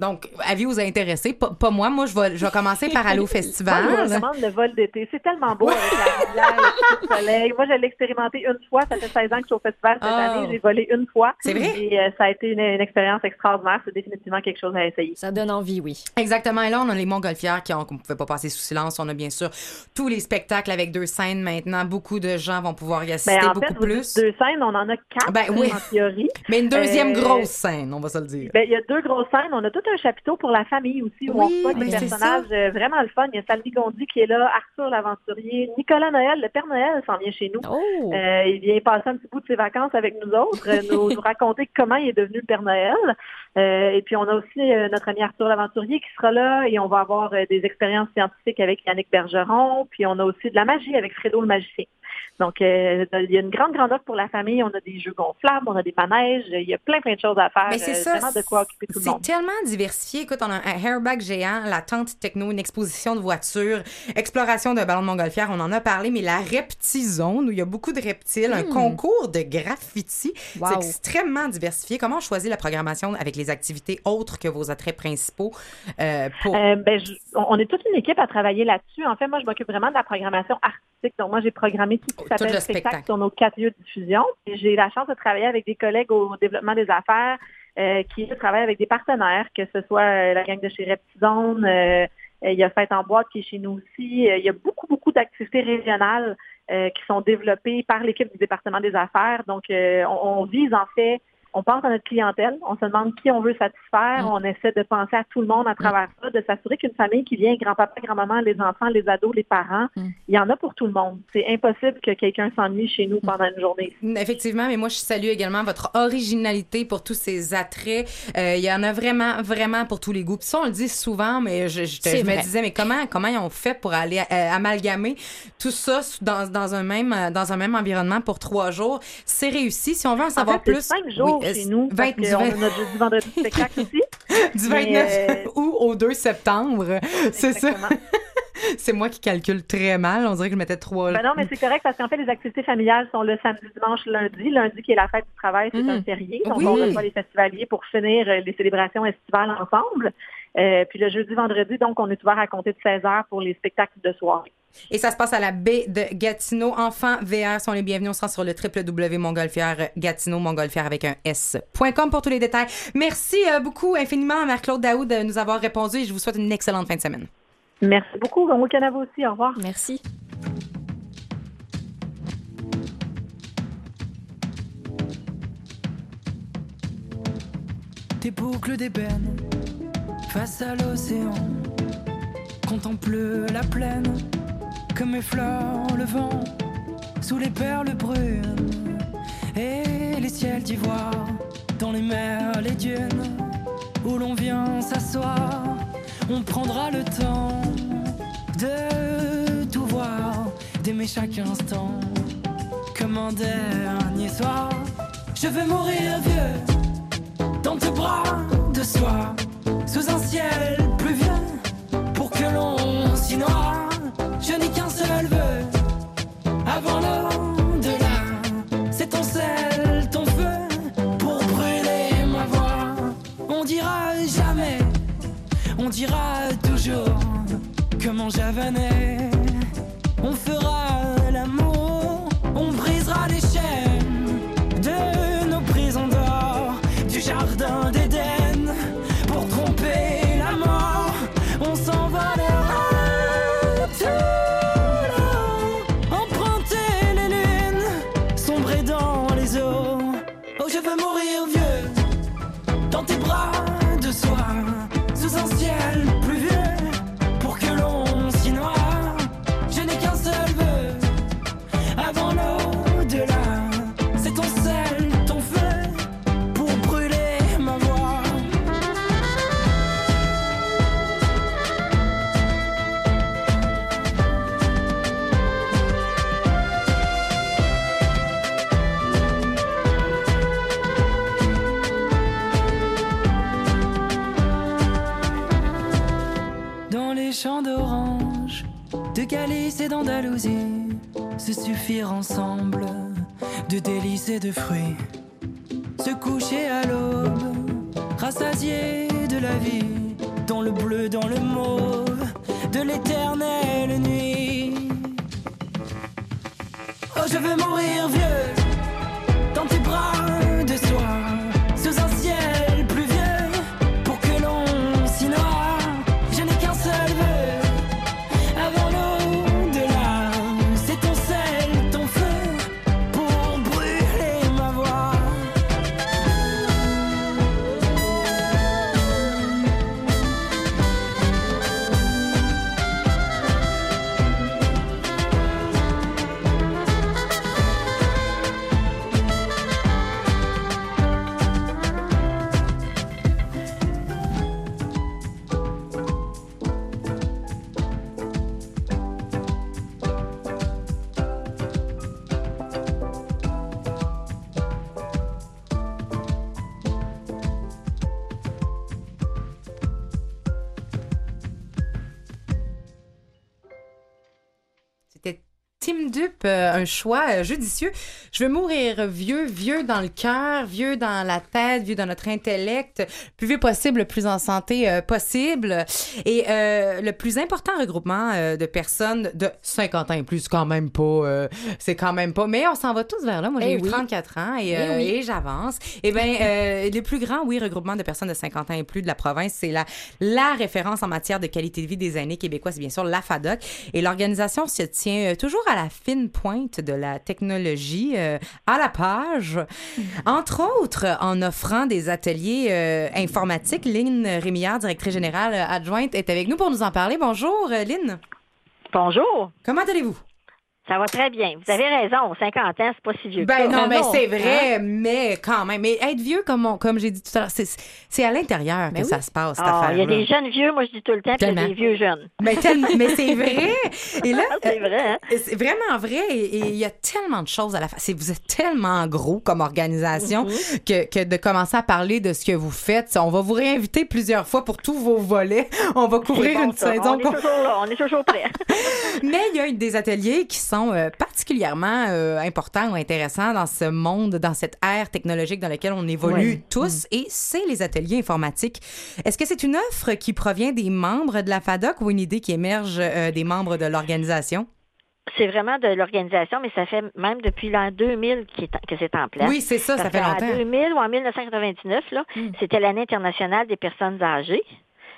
Donc, avis-vous intéresser? Pas, pas moi. Moi, je vais, je vais commencer par aller au Moi, je festival. vous recommande le vol d'été. C'est tellement beau avec la rivière, le coucher de soleil. Moi, je l'ai expérimenté une fois. Ça fait 16 ans que je suis au festival cette Ah. année. J'ai volé une fois. C'est vrai? Et euh, ça a été une, une expérience extraordinaire. C'est définitivement quelque chose à essayer. Ça donne envie, oui. Exactement. Et là, on a les Montgolfières qui ont- qu'on ne pouvait pas passer sous silence. On a bien sûr tous les spectacles avec deux scènes maintenant. Beaucoup de gens vont pouvoir y assister, Ben, en beaucoup fait, plus. deux scènes, on en a quatre Ben oui. en théorie. Mais une deuxième Euh, grosse scène, on va se le dire. Ben, il y a deux grosses scènes. On a tout un chapiteau pour la famille aussi, où on reçoit des personnages euh, vraiment le fun. Il y a Sally Gondi qui est là, Arthur l'aventurier, Nicolas Noël, le Père Noël s'en vient chez nous. Oh! Euh, il vient passer un petit bout de ses vacances avec nous autres, euh, nous, nous raconter comment il est devenu le Père Noël. Euh, et puis on a aussi notre ami Arthur l'aventurier qui sera là et on va avoir des expériences scientifiques avec Yannick Bergeron. Puis on a aussi de la magie avec Fredo le magicien. Donc, euh, il y a une grande, grande offre pour la famille. On a des jeux gonflables, on a des manèges. Il y a plein, plein de choses à faire. Mais c'est Euh, ça. De quoi occuper tout le C'est monde. tellement diversifié. Écoute, on a un airbag géant, la tente techno, une exposition de voitures, exploration de ballons de montgolfière, on en a parlé, mais la reptizone, où il y a beaucoup de reptiles, un Hmm. concours de graffiti. Wow. C'est extrêmement diversifié. Comment on choisit la programmation avec les activités autres que vos attraits principaux euh, pour... Euh, ben, je- on est toute une équipe à travailler là-dessus. En fait, moi, je m'occupe vraiment de la programmation artistique. Donc, moi, j'ai programmé tout Tout s'appelle le spectacle spectacle. sur nos quatre lieux de diffusion. J'ai la chance de travailler avec des collègues au développement des affaires euh, qui travaillent avec des partenaires, que ce soit euh, la gang de chez Reptizone, euh, il y a Fête en boîte qui est chez nous aussi. Il y a beaucoup, beaucoup d'activités régionales euh, qui sont développées par l'équipe du département des affaires. Donc, on, on vise en fait, on pense à notre clientèle, on se demande qui on veut satisfaire, on essaie de penser à tout le monde à travers ça, de s'assurer qu'une famille qui vient, grand-papa, grand-maman, les enfants, les ados, les parents, il y en a pour tout le monde. C'est impossible que quelqu'un s'ennuie chez nous pendant une journée. Effectivement, mais moi, je salue également votre originalité pour tous ces attraits. Euh, Il y en a vraiment, vraiment pour tous les goûts. Puis ça, on le dit souvent, mais je, je, me disais, mais comment, comment ils ont fait pour aller euh, amalgamer tout ça dans, dans, un même, euh, dans un même environnement pour trois jours? C'est réussi. Si on veut en savoir En fait, plus... cinq jours Oui, euh, chez nous, parce 20 du qu'on a 20 notre jeudi, vendredi spectacle aussi. du Mais, 29 euh, août au 2 septembre. C'est ça. C'est moi qui calcule très mal. On dirait que je mettais trois... Ben non, mais c'est correct parce qu'en fait, les activités familiales sont le samedi, dimanche, lundi. Lundi, qui est la fête du travail, c'est un férié. Donc, Oui. on reçoit les festivaliers pour finir euh, les célébrations estivales ensemble. Euh, puis le jeudi, vendredi, donc, on est ouvert à compter de 16 heures pour les spectacles de soirée. Et ça se passe à la baie de Gatineau. Enfants VR sont les bienvenus. On sera sur le www.montgolfière Gatineau, montgolfière avec un S.com pour tous les détails. Merci euh, beaucoup infiniment, Marc-Claude Daoud, de nous avoir répondu et je vous souhaite une excellente fin de semaine. Merci beaucoup. Bon week-end à vous aussi. Au revoir. Merci. Des boucles d'ébène face à l'océan. Contemple la plaine comme effleure le vent sous les perles brunes et les ciels d'ivoire dans les mers, les dunes où l'on vient s'asseoir. On prendra le temps de tout voir, d'aimer chaque instant comme un dernier soir. Je veux mourir vieux dans tes bras de soie, sous un ciel pluvieux, pour que l'on s'y noie. Je n'ai qu'un seul vœu, avant l'au-delà. C'est ton sel, ton feu, pour brûler ma voix. On dira jamais, on dira toujours, comment j'avenais. Suffire ensemble de délices et de fruits. Choix euh, judicieux. Je veux mourir vieux, vieux dans le cœur, vieux dans la tête, vieux dans notre intellect, le plus vieux possible, le plus en santé euh, possible. Et euh, le plus important regroupement euh, de personnes de 50 ans et plus, quand même pas. c'est quand même pas. Mais on s'en va tous vers là. Moi, j'ai Eh eu oui. 34 ans et, Eh oui. et j'avance. Eh bien, le plus grand, oui, regroupement de personnes de 50 ans et plus de la province, c'est la, la référence en matière de qualité de vie des aînés québécois, c'est bien sûr la FADOC. Et l'organisation se tient toujours à la fine pointe de la technologie, euh, à la page. Entre autres, en offrant des ateliers euh, informatiques. Lynn Rémillard, directrice générale adjointe, est avec nous pour nous en parler. Bonjour, euh, Lynn. Bonjour. Comment allez-vous? Ça va très bien. Vous avez raison. 50 ans, c'est pas si vieux. que Ben ça. non, mais c'est Hein? vrai, mais quand même. Mais être vieux, comme, on- comme j'ai dit tout à l'heure, c'est, c'est à l'intérieur que Ben oui. ça se passe, cette Ah, il y a des jeunes vieux, moi je dis tout le temps, puis il y a des vieux jeunes. Mais, tellement- mais c'est vrai. Et là, c'est vrai. hein? euh, c'est vraiment vrai. Et il y a tellement de choses à la fin. Vous êtes tellement gros comme organisation Mm-hmm. que, que de commencer à parler de ce que vous faites, on va vous réinviter plusieurs fois pour tous vos volets. On va couvrir bon, une ça. saison. On est toujours là, on est toujours prêts. Mais il y a des ateliers qui sont euh, particulièrement euh, importants ou intéressants dans ce monde, dans cette ère technologique dans laquelle on évolue tous, et c'est les ateliers informatiques. Est-ce que c'est une offre qui provient des membres de la FADOC ou une idée qui émerge euh, des membres de l'organisation? C'est vraiment de l'organisation, mais ça fait même depuis l'an 2000 qui est- que c'est en place. Oui, c'est ça, ça fait longtemps. Hmm. 2000 ou en 1999, là, c'était l'année internationale des personnes âgées.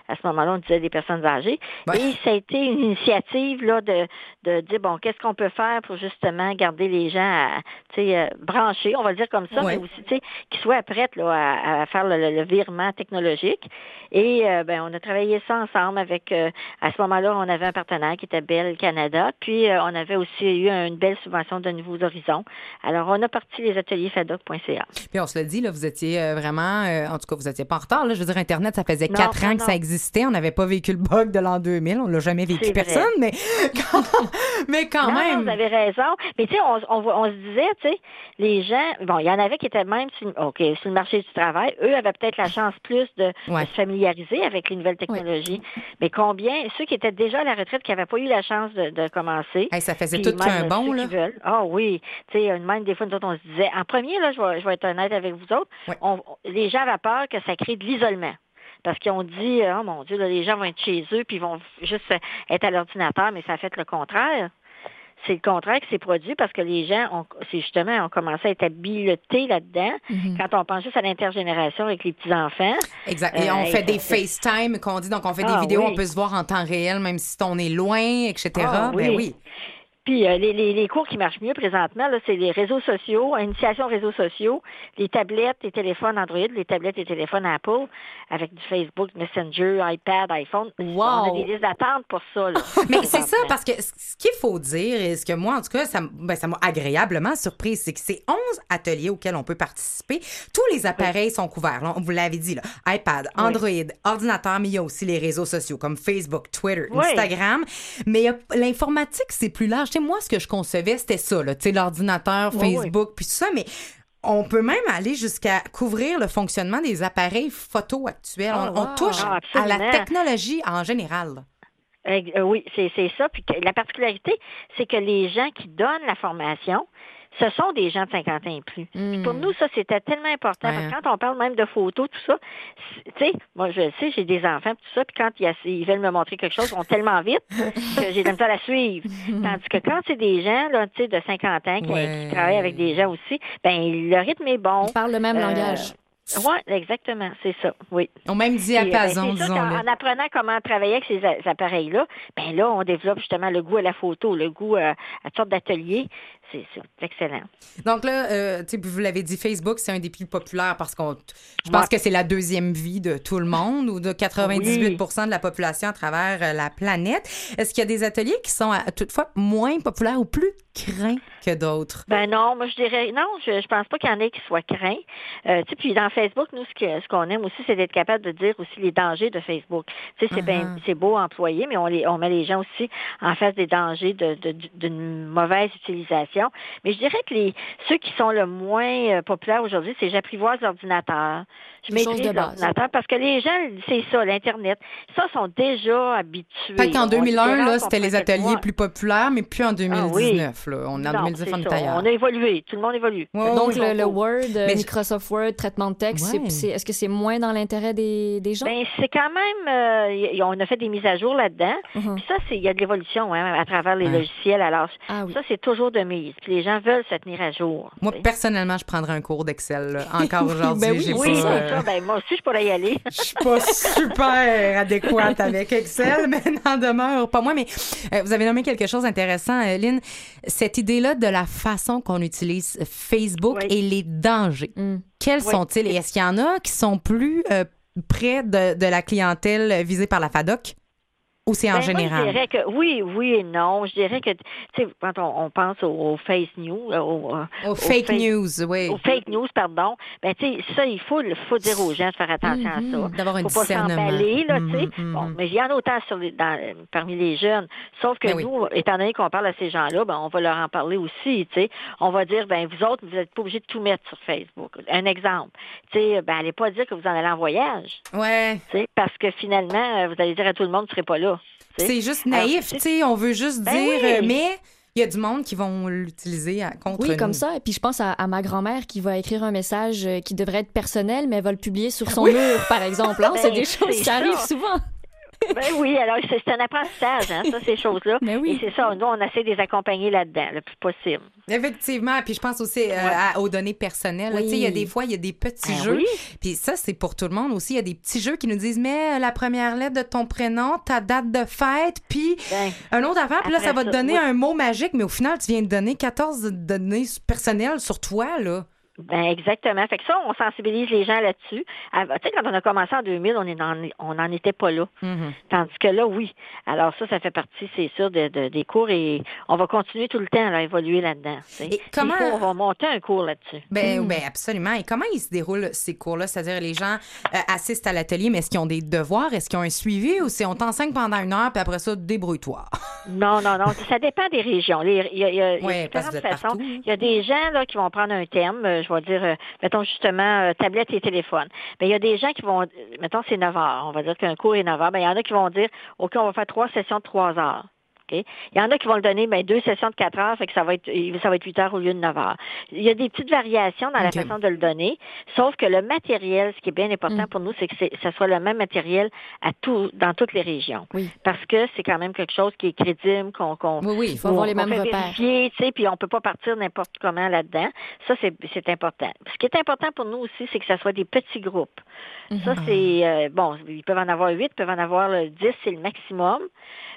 À ce moment-là, on disait des personnes âgées. Et ça a été une initiative là, de, de dire, bon, qu'est-ce qu'on peut faire pour justement garder les gens à, tu sais, euh, branchés, on va le dire comme ça, Ouais. mais aussi tu sais, qu'ils soient prêts là, à, à faire le, le- le virement technologique. Et euh, ben, on a travaillé ça ensemble avec, euh, à ce moment-là, on avait un partenaire qui était Bell Canada, puis euh, on avait aussi eu une belle subvention de Nouveaux Horizons. Alors, on a parti les ateliers fadoc.ca. Puis on se le dit, là, vous étiez vraiment, en tout cas, vous étiez pas en retard. Là, je veux dire, Internet, ça faisait Non, quatre ans non, que ça existait. On n'avait pas vécu le bug de l'an 2000. On l'a jamais vécu personne, mais quand, mais quand non, même. vous avez raison. Mais tu sais, on, on, on se disait, tu sais, les gens, bon, il y en avait qui étaient même sur, OK, sur le marché du travail. Eux avaient peut-être la chance plus de, se familiariser avec les nouvelles technologies. Mais combien, ceux qui étaient déjà à la retraite, qui n'avaient pas eu la chance de, de commencer. Hey, ça faisait tout bond, ceux là. Ah oui. Tu sais, même des fois, nous autres, on se disait, en premier, là, je vais, je vais être honnête avec vous autres, on- les gens avaient peur que ça crée de l'isolement. Parce qu'ils ont dit, oh mon Dieu, là, les gens vont être chez eux, puis ils vont juste être à l'ordinateur, mais ça a fait le contraire. C'est le contraire qui s'est produit parce que les gens, ont, c'est justement, ont commencé à être habiletés là-dedans. Quand on pense juste à l'intergénération avec les petits-enfants. Exact. Et euh, on fait des FaceTime qu'on dit, donc on fait des Ah, vidéos, oui. on peut se voir en temps réel, même si on est loin, etc. Ah, Ben oui. Puis euh, les, les, les cours qui marchent mieux présentement, c'est les réseaux sociaux, initiation aux réseaux sociaux, les tablettes, les téléphones Android, les tablettes et téléphones Apple, avec du Facebook, Messenger, iPad, iPhone. On a des listes d'attente pour ça. là, Mais c'est ça, parce que ce qu'il faut dire, et ce que moi, en tout cas, ça, ben, m'a agréablement surprise, c'est que c'est 11 ateliers auxquels on peut participer. Tous les appareils sont couverts. là. vous l'avez dit, là. iPad, Oui. Android, ordinateur, mais il y a aussi les réseaux sociaux comme Facebook, Twitter, Oui. Instagram. Mais l'informatique, c'est plus large. Tu sais, moi, ce que je concevais, c'était ça, là. Tu sais, l'ordinateur, Oui, oui. Facebook, puis tout ça, mais... On peut même aller jusqu'à couvrir le fonctionnement des appareils photo actuels. Oh, on, touche Ah, à la technologie en général. Euh, oui, c'est c'est ça. Puis la particularité, c'est que les gens qui donnent la formation, ce sont des gens de 50 ans et plus. Puis pour nous, ça, c'était tellement important. Ouais. Parce que quand on parle même de photos, tout ça, tu sais, moi, je le sais, j'ai des enfants, tout ça, puis quand ils, ils veulent me montrer quelque chose, ils vont tellement vite que j'ai de misère à la suivre. Tandis que quand c'est des gens, là, tu sais, de 50 ans qui, Ouais. qui travaillent avec des gens aussi, ben le rythme est bon. Ils parlent le même langage. Oui, exactement, c'est ça, oui. Au même diapason, Puis, ben, c'est sûr disons-le. qu'en- En apprenant comment travailler avec ces appareils-là, ben là, on développe justement le goût à la photo, le goût euh, à toutes sortes d'ateliers. C'est excellent. Donc là, euh, vous l'avez dit, Facebook, c'est un des plus populaires parce qu'on, je pense Ouais. que c'est la deuxième vie de tout le monde ou de 98% de la population à travers euh, la planète. Est-ce qu'il y a des ateliers qui sont à- toutefois moins populaires ou plus craints que d'autres? Ben non, moi je dirais non, je, je pense pas qu'il y en ait qui soient craints. Euh, puis dans Facebook, nous ce que- ce qu'on aime aussi, c'est d'être capable de dire aussi les dangers de Facebook. Tu sais, c'est c'est beau employer, mais on les on met les gens aussi en face des dangers de- de- d'une mauvaise utilisation. Mais je dirais que les ceux qui sont le moins euh, populaires aujourd'hui, c'est j'apprivoise l'ordinateur. Je Des choses maîtrise l'ordinateur parce que les gens, c'est ça, l'Internet. Ça, sont déjà habitués. Fait qu'en On 2001, différence, là, on c'était les peut-être ateliers plus populaires, mais plus en 2019. là. On est en Non, 2019, on c'est est ailleurs. On a évolué. Tout le monde évolue. Donc, le, le Word, euh, Mais- Microsoft Word, traitement de texte, Ouais. est-ce que c'est moins dans l'intérêt des, des gens? Ben, c'est quand même, euh, on a fait des mises à jour là-dedans. Mhm. Puis ça, c'est, il y a de l'évolution hein, à travers les Ouais. logiciels. Alors, Ah oui. ça, c'est toujours de mise. Puis les gens veulent se tenir à jour. Moi, personnellement, je prendrais un cours d'Excel. là. Encore aujourd'hui, Ben oui, j'ai Oui, pas, c'est euh, ça. Ben, moi aussi, je pourrais y aller. Je suis pas super adéquate avec Excel, mais n'en demeure pas moins. Mais euh, vous avez nommé quelque chose d'intéressant, euh, Lynn. Cette idée-là de la façon qu'on utilise Facebook Oui. et les dangers. Mm. Quels Oui. sont-ils? Et est-ce qu'il y en a qui sont plus euh, près de, de la clientèle visée par la FADOC? Ou c'est en Ben, moi, général? je dirais que oui, oui et non. Je dirais que, tu sais, quand on, on pense aux, aux fake news, euh, aux, euh, Aux fake news, oui. aux fake news, pardon, ben, tu sais, ça, il faut, le- faut dire aux gens de faire attention à ça. Mhm. D'avoir un faut pas s'emballer, là, tu sais. Bon, mhm. mais il y en a autant sur les, dans, parmi les jeunes. Sauf que Ben oui. nous, étant donné qu'on parle à ces gens-là, ben, on va leur en parler aussi, tu sais. On va dire, ben, vous autres, vous n'êtes pas obligés de tout mettre sur Facebook. Un exemple. Tu sais, ben, allez pas dire que vous en allez en voyage. Ouais. Tu sais, parce que finalement, euh, vous allez dire à tout le monde, vous ne serez pas là. C'est juste Alors, naïf, tu sais. On veut juste Ben dire, oui. mais il y a du monde qui vont l'utiliser à- contre Oui, nous. comme ça. Et puis je pense à, à ma grand-mère qui va écrire un message euh, qui devrait être personnel, mais elle va le publier sur son Oui. mur, par exemple. hein. C'est Ben, des choses qui arrivent souvent. Ben oui, alors c'est un apprentissage, hein, ça, ces choses-là. Ben oui. Et c'est ça, nous, on essaie de les accompagner là-dedans, le plus possible. Effectivement, puis je pense aussi euh, à- aux données personnelles. là. Oui. Tu sais, il y a des fois, il y a des petits Ben jeux. oui. Puis ça, c'est pour tout le monde aussi. Il y a des petits jeux qui nous disent, mais la première lettre de ton prénom, ta date de fête, puis Ben, un autre affaire. Puis là, ça va te donner un mot magique, mais au final, tu viens de donner 14 données personnelles sur toi, là. Ben exactement. Fait que ça, on sensibilise les gens là-dessus. Ah, Tu sais, quand on a commencé en 2000, on n'en on n'en était pas là. Mhm. Tandis que là, oui. Alors ça, ça fait partie, c'est sûr, de, de- des cours et on va continuer tout le temps à évoluer là-dedans. comment- Il faut- on va monter un cours là-dessus. Ben, ben absolument. Et comment ils se déroulent ces cours-là? C'est-à-dire, les gens euh, assistent à l'atelier, mais est-ce qu'ils ont des devoirs? Est-ce qu'ils ont un suivi ou c'est on t'enseigne pendant une heure, puis après ça, débrouille-toi? Non, non, non. Ça dépend des régions. Les- Il y a, il y a- il y a Ouais, parce que différentes façons. Il y a des gens là, qui vont prendre un thème, euh, je vais dire, euh, mettons justement, euh, tablette et téléphone. Ben, il y a des gens qui vont, mettons, c'est 9 heures. On va dire qu'un cours est 9 heures. Ben, il y en a qui vont dire, OK, on va faire trois sessions de 3 heures. OK? Il y en a qui vont le donner ben, deux sessions de 4 heures, fait que ça va être ça va être 8 heures au lieu de 9 heures. Il y a des petites variations dans la façon de le donner, sauf que le matériel, ce qui est bien important Mm. pour nous, c'est que ça soit le même matériel à tout, dans toutes les régions. Oui. Parce que c'est quand même quelque chose qui est crédible, qu'on qu'on Oui, oui. Il faut avoir les mêmes repères. vérifier, tu sais, puis on peut pas partir n'importe comment là-dedans. Ça, c'est c'est important. Ce qui est important pour nous aussi, c'est que ça soit des petits groupes. Ça, c'est euh, bon, ils peuvent en avoir huit, ils peuvent en avoir euh, dix, c'est le maximum.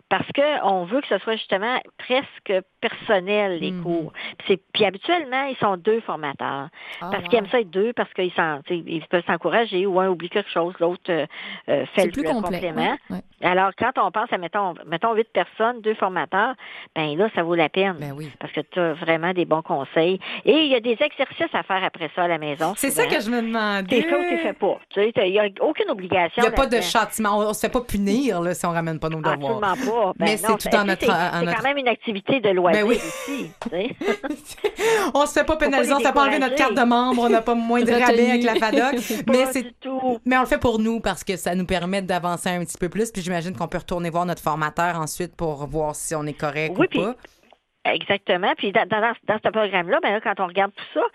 Parce que on veut que ce soit justement presque personnel, les Mhm. cours. Puis, puis habituellement, ils sont deux formateurs. Ah, parce wow. qu'ils aiment ça être deux, parce qu'ils ils peuvent s'encourager, ou un oublie quelque chose, l'autre euh, euh, fait le, plus complément. Alors, quand on pense à, mettons, mettons huit personnes, deux formateurs, ben là, ça vaut la peine. Ben oui. Parce que tu as vraiment des bons conseils. Et il y a des exercices à faire après ça à la maison. C'est ça que je me demandais. C'est ça que tu fais pas. Il n'y a aucune obligation. Il n'y a pas de châtiment. On ne se fait pas punir là, si on ramène pas nos devoirs. Absolument pas. Ben Mais c'est tout dans c'est- notre- C'est en quand même une activité de loisir Ben oui. aussi. sais. on se fait pas pénaliser, on ne fait pas enlever notre carte de membre, on n'a pas moins de rabais avec la FADOC. mais, c'est- mais on le fait pour nous parce que ça nous permet d'avancer un petit peu plus. Puis j'imagine qu'on peut retourner voir notre formateur ensuite pour voir si on est correct Oui, ou puis pas. Exactement. Puis dans, dans, dans ce programme-là, ben là, quand on regarde tout ça,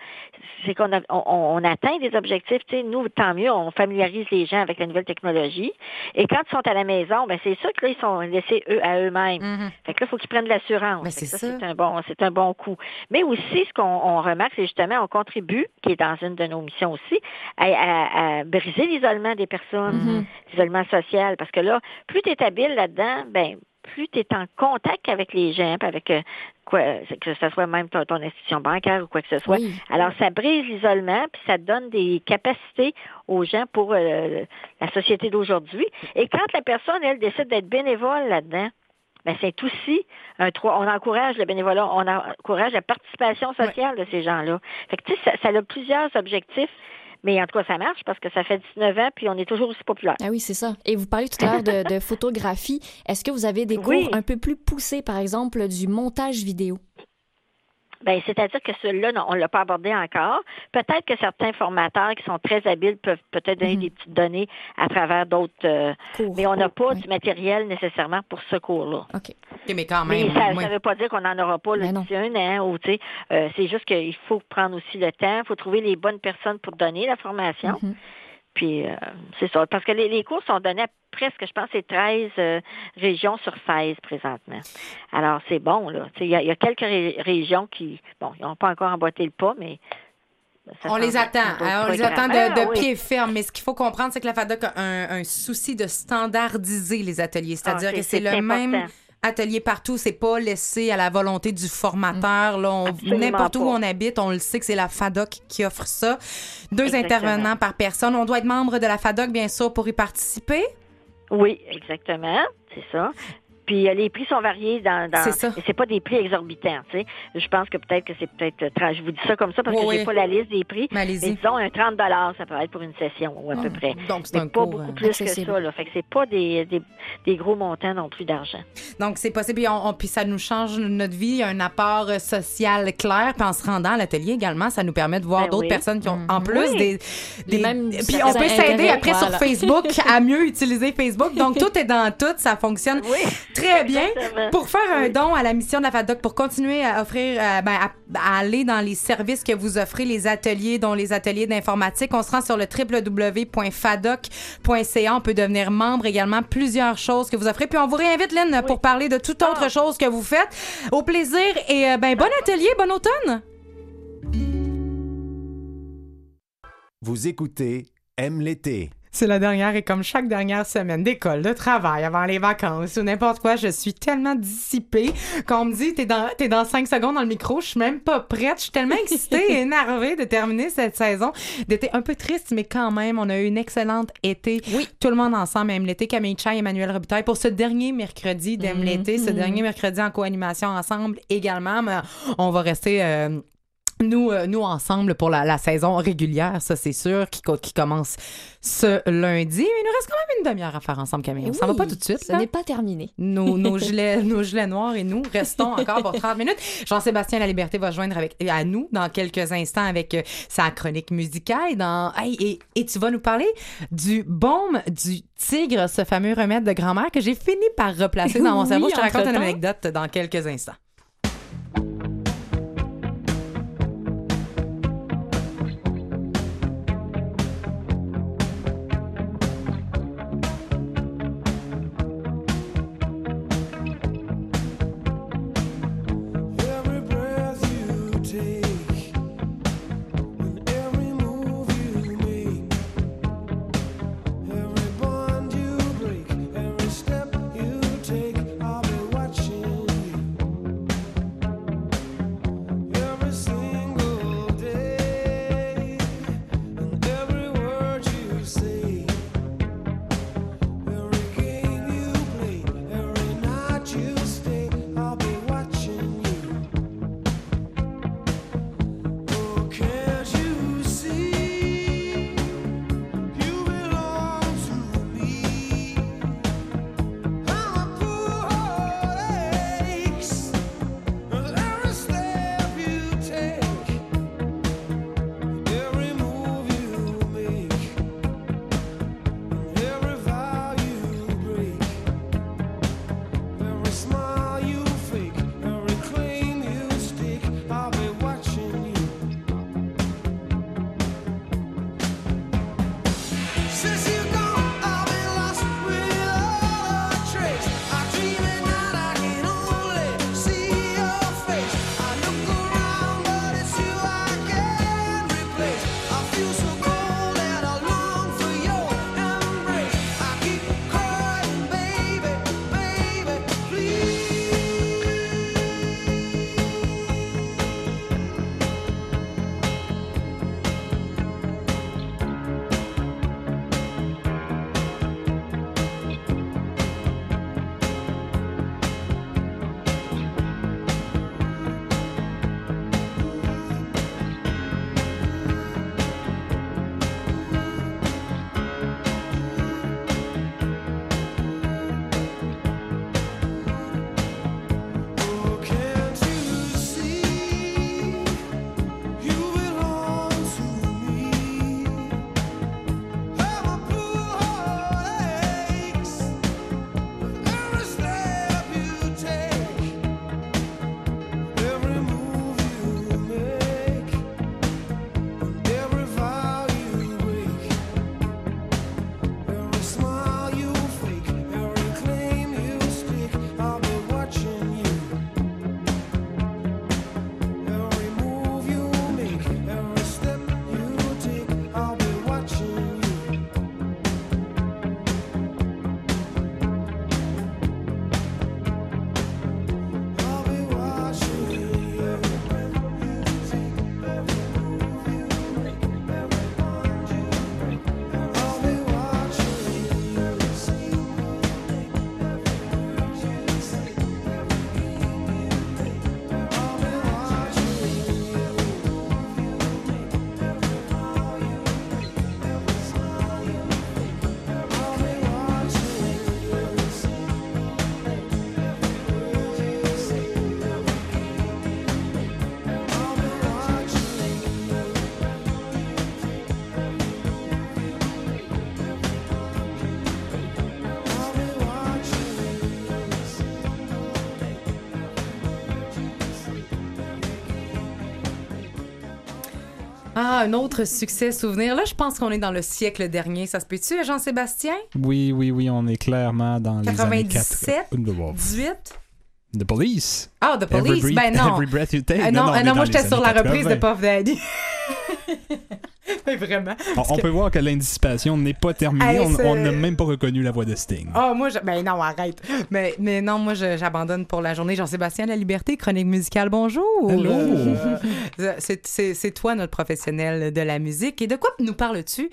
c'est qu'on on, on atteint des objectifs. Tu sais, nous, tant mieux, on familiarise les gens avec la nouvelle technologie. Et quand ils sont à la maison, ben c'est sûr que là, ils sont laissés eux à eux-mêmes. Mhm. Fait que là, il faut qu'ils prennent l'assurance. Ben, c'est ça, ça. c'est un bon, c'est un bon coup. Mais aussi, ce qu'on on remarque, c'est justement, on contribue, qui est dans une de nos missions aussi, à, à- à briser l'isolement des personnes, Mhm. l'isolement social. Parce que là, plus tu es habile là-dedans, ben plus tu es en contact avec les gens, avec euh, quoi, que ce soit même ton, ton institution bancaire ou quoi que ce soit. Oui. Alors, ça brise l'isolement, puis ça donne des capacités aux gens pour euh, la société d'aujourd'hui. Et quand la personne, elle, décide d'être bénévole là-dedans, ben c'est aussi un trois. On encourage le bénévolat, on encourage la participation sociale de ces gens-là. Fait que tu sais, ça, ça a plusieurs objectifs. Mais en tout cas, ça marche parce que ça fait 19 ans, puis on est toujours aussi populaire. Ah oui, c'est ça. Et vous parliez tout à l'heure de, de photographie. Est-ce que vous avez des cours Oui. un peu plus poussés, par exemple, du montage vidéo? Ben, c'est-à-dire que celui-là, non, on ne l'a pas abordé encore. Peut-être que certains formateurs qui sont très habiles peuvent peut-être donner des petites données à travers d'autres. euh, mais on n'a pas du matériel nécessairement pour ce cours-là. OK. mais quand Mais même. ça oui. ne veut pas dire qu'on n'en aura pas là, d'ici un an. Ou, tu sais, euh, c'est juste qu'il faut prendre aussi le temps. Il faut trouver les bonnes personnes pour donner la formation. Puis, euh, c'est ça. Parce que les, les cours sont donnés à presque, je pense, c'est 13 euh, régions sur 16 présentement. Alors, c'est bon, là. Il y, a- il y a quelques ré- régions qui, bon, ils n'ont pas encore emboîté le pas, mais. ça On les attend. On les attend de, Ah, oui. pied ferme. Mais ce qu'il faut comprendre, c'est que la FADOC a un, un souci de standardiser les ateliers. C'est-à-dire Ah, que c'est- le même. Atelier partout. C'est pas laissé à la volonté du formateur. Là, on- Absolument N'importe où on habite, on le sait que c'est la FADOC qui offre ça. Deux Exactement. intervenants par personne. On doit être membre de la FADOC, bien sûr, pour y participer. Oui, exactement, c'est ça. Puis euh, les prix sont variés dans. dans C'est ça. et c'est pas des prix exorbitants, tu sais. Je pense que peut-être que c'est peut-être. euh, Je vous dis ça comme ça parce Oui, que j'ai oui. pas la liste des prix. Mais Mais disons un 30 ça peut être pour une session ou à peu près. donc c'est un pas cours, beaucoup euh, plus accessible. que ça. Là. Fait que c'est pas des, des, des gros montants non plus d'argent. Donc, c'est possible. Puis, on- on- puis ça nous change notre vie. Il y a un apport social clair. Puis en se rendant à l'atelier également, ça nous permet de voir Ben d'autres oui. personnes qui ont en plus Oui. des, mêmes Puis on peut s'aider après voilà. sur Facebook à mieux utiliser Facebook. Donc, tout est dans tout. Ça fonctionne très bien. exactement. Pour faire un don à la mission de la FADOC, pour continuer à offrir, euh, ben, à, à aller dans les services que vous offrez, les ateliers, dont les ateliers d'informatique, on se rend sur le www.fadoc.ca. On peut devenir membre également. Plusieurs choses que vous offrez. Puis on vous réinvite, Lynn, pour parler de toute autre chose que vous faites. Au plaisir et euh, ben, bon atelier, bon automne. Vous écoutez Aime l'été. C'est la dernière et comme chaque dernière semaine d'école, de travail, avant les vacances ou n'importe quoi, je suis tellement dissipée qu'on me dit t'es dans t'es dans cinq secondes dans le micro, je suis même pas prête, je suis tellement excitée et énervée de terminer cette saison, d'été un peu triste mais quand même, on a eu une excellente été. Oui, tout le monde ensemble aime l'été, Camille Chai, Emmanuel Robitaille pour ce dernier mercredi d'aime Mhm, l'été, ce dernier mercredi en co-animation ensemble également, mais on va rester euh, nous, euh, nous ensemble pour la, la saison régulière, ça c'est sûr, qui, co- qui commence ce lundi. Mais il nous reste quand même une demi-heure à faire ensemble, Camille. On s'en va Oui, pas tout de suite. Ce n'est pas terminé. Nos, nos, gilets, nos gilets noirs et nous restons encore pour 30 minutes. Jean-Sébastien La Liberté va se joindre avec, à nous dans quelques instants avec euh, sa chronique musicale. Dans, Hey, et, et tu vas nous parler du baume du tigre, ce fameux remède de grand-mère que j'ai fini par replacer dans mon Oui, cerveau. Je te raconte une anecdote dans quelques instants. Un autre succès souvenir. Là, je pense qu'on est dans le siècle dernier. Ça se peut-tu, Jean-Sébastien? Oui, oui, oui, on est clairement dans les années 97, 4. 18? The Police. Ah, The Every Police, breath- ben non. Every breath you take. Euh, non, on euh, non, moi, j'étais sur la reprise de 80. Puff Daddy. Vraiment. On, Parce on que- peut voir que l'indiscipation n'est pas terminée. Hey, on n'a même pas reconnu la voix de Sting. Ah, moi, je... ben non, arrête. Mais, mais non, moi, je- j'abandonne pour la journée. Jean-Sébastien La Liberté, chronique musicale, bonjour. Hello. C'est toi, notre professionnel de la musique. Et de quoi nous parles-tu?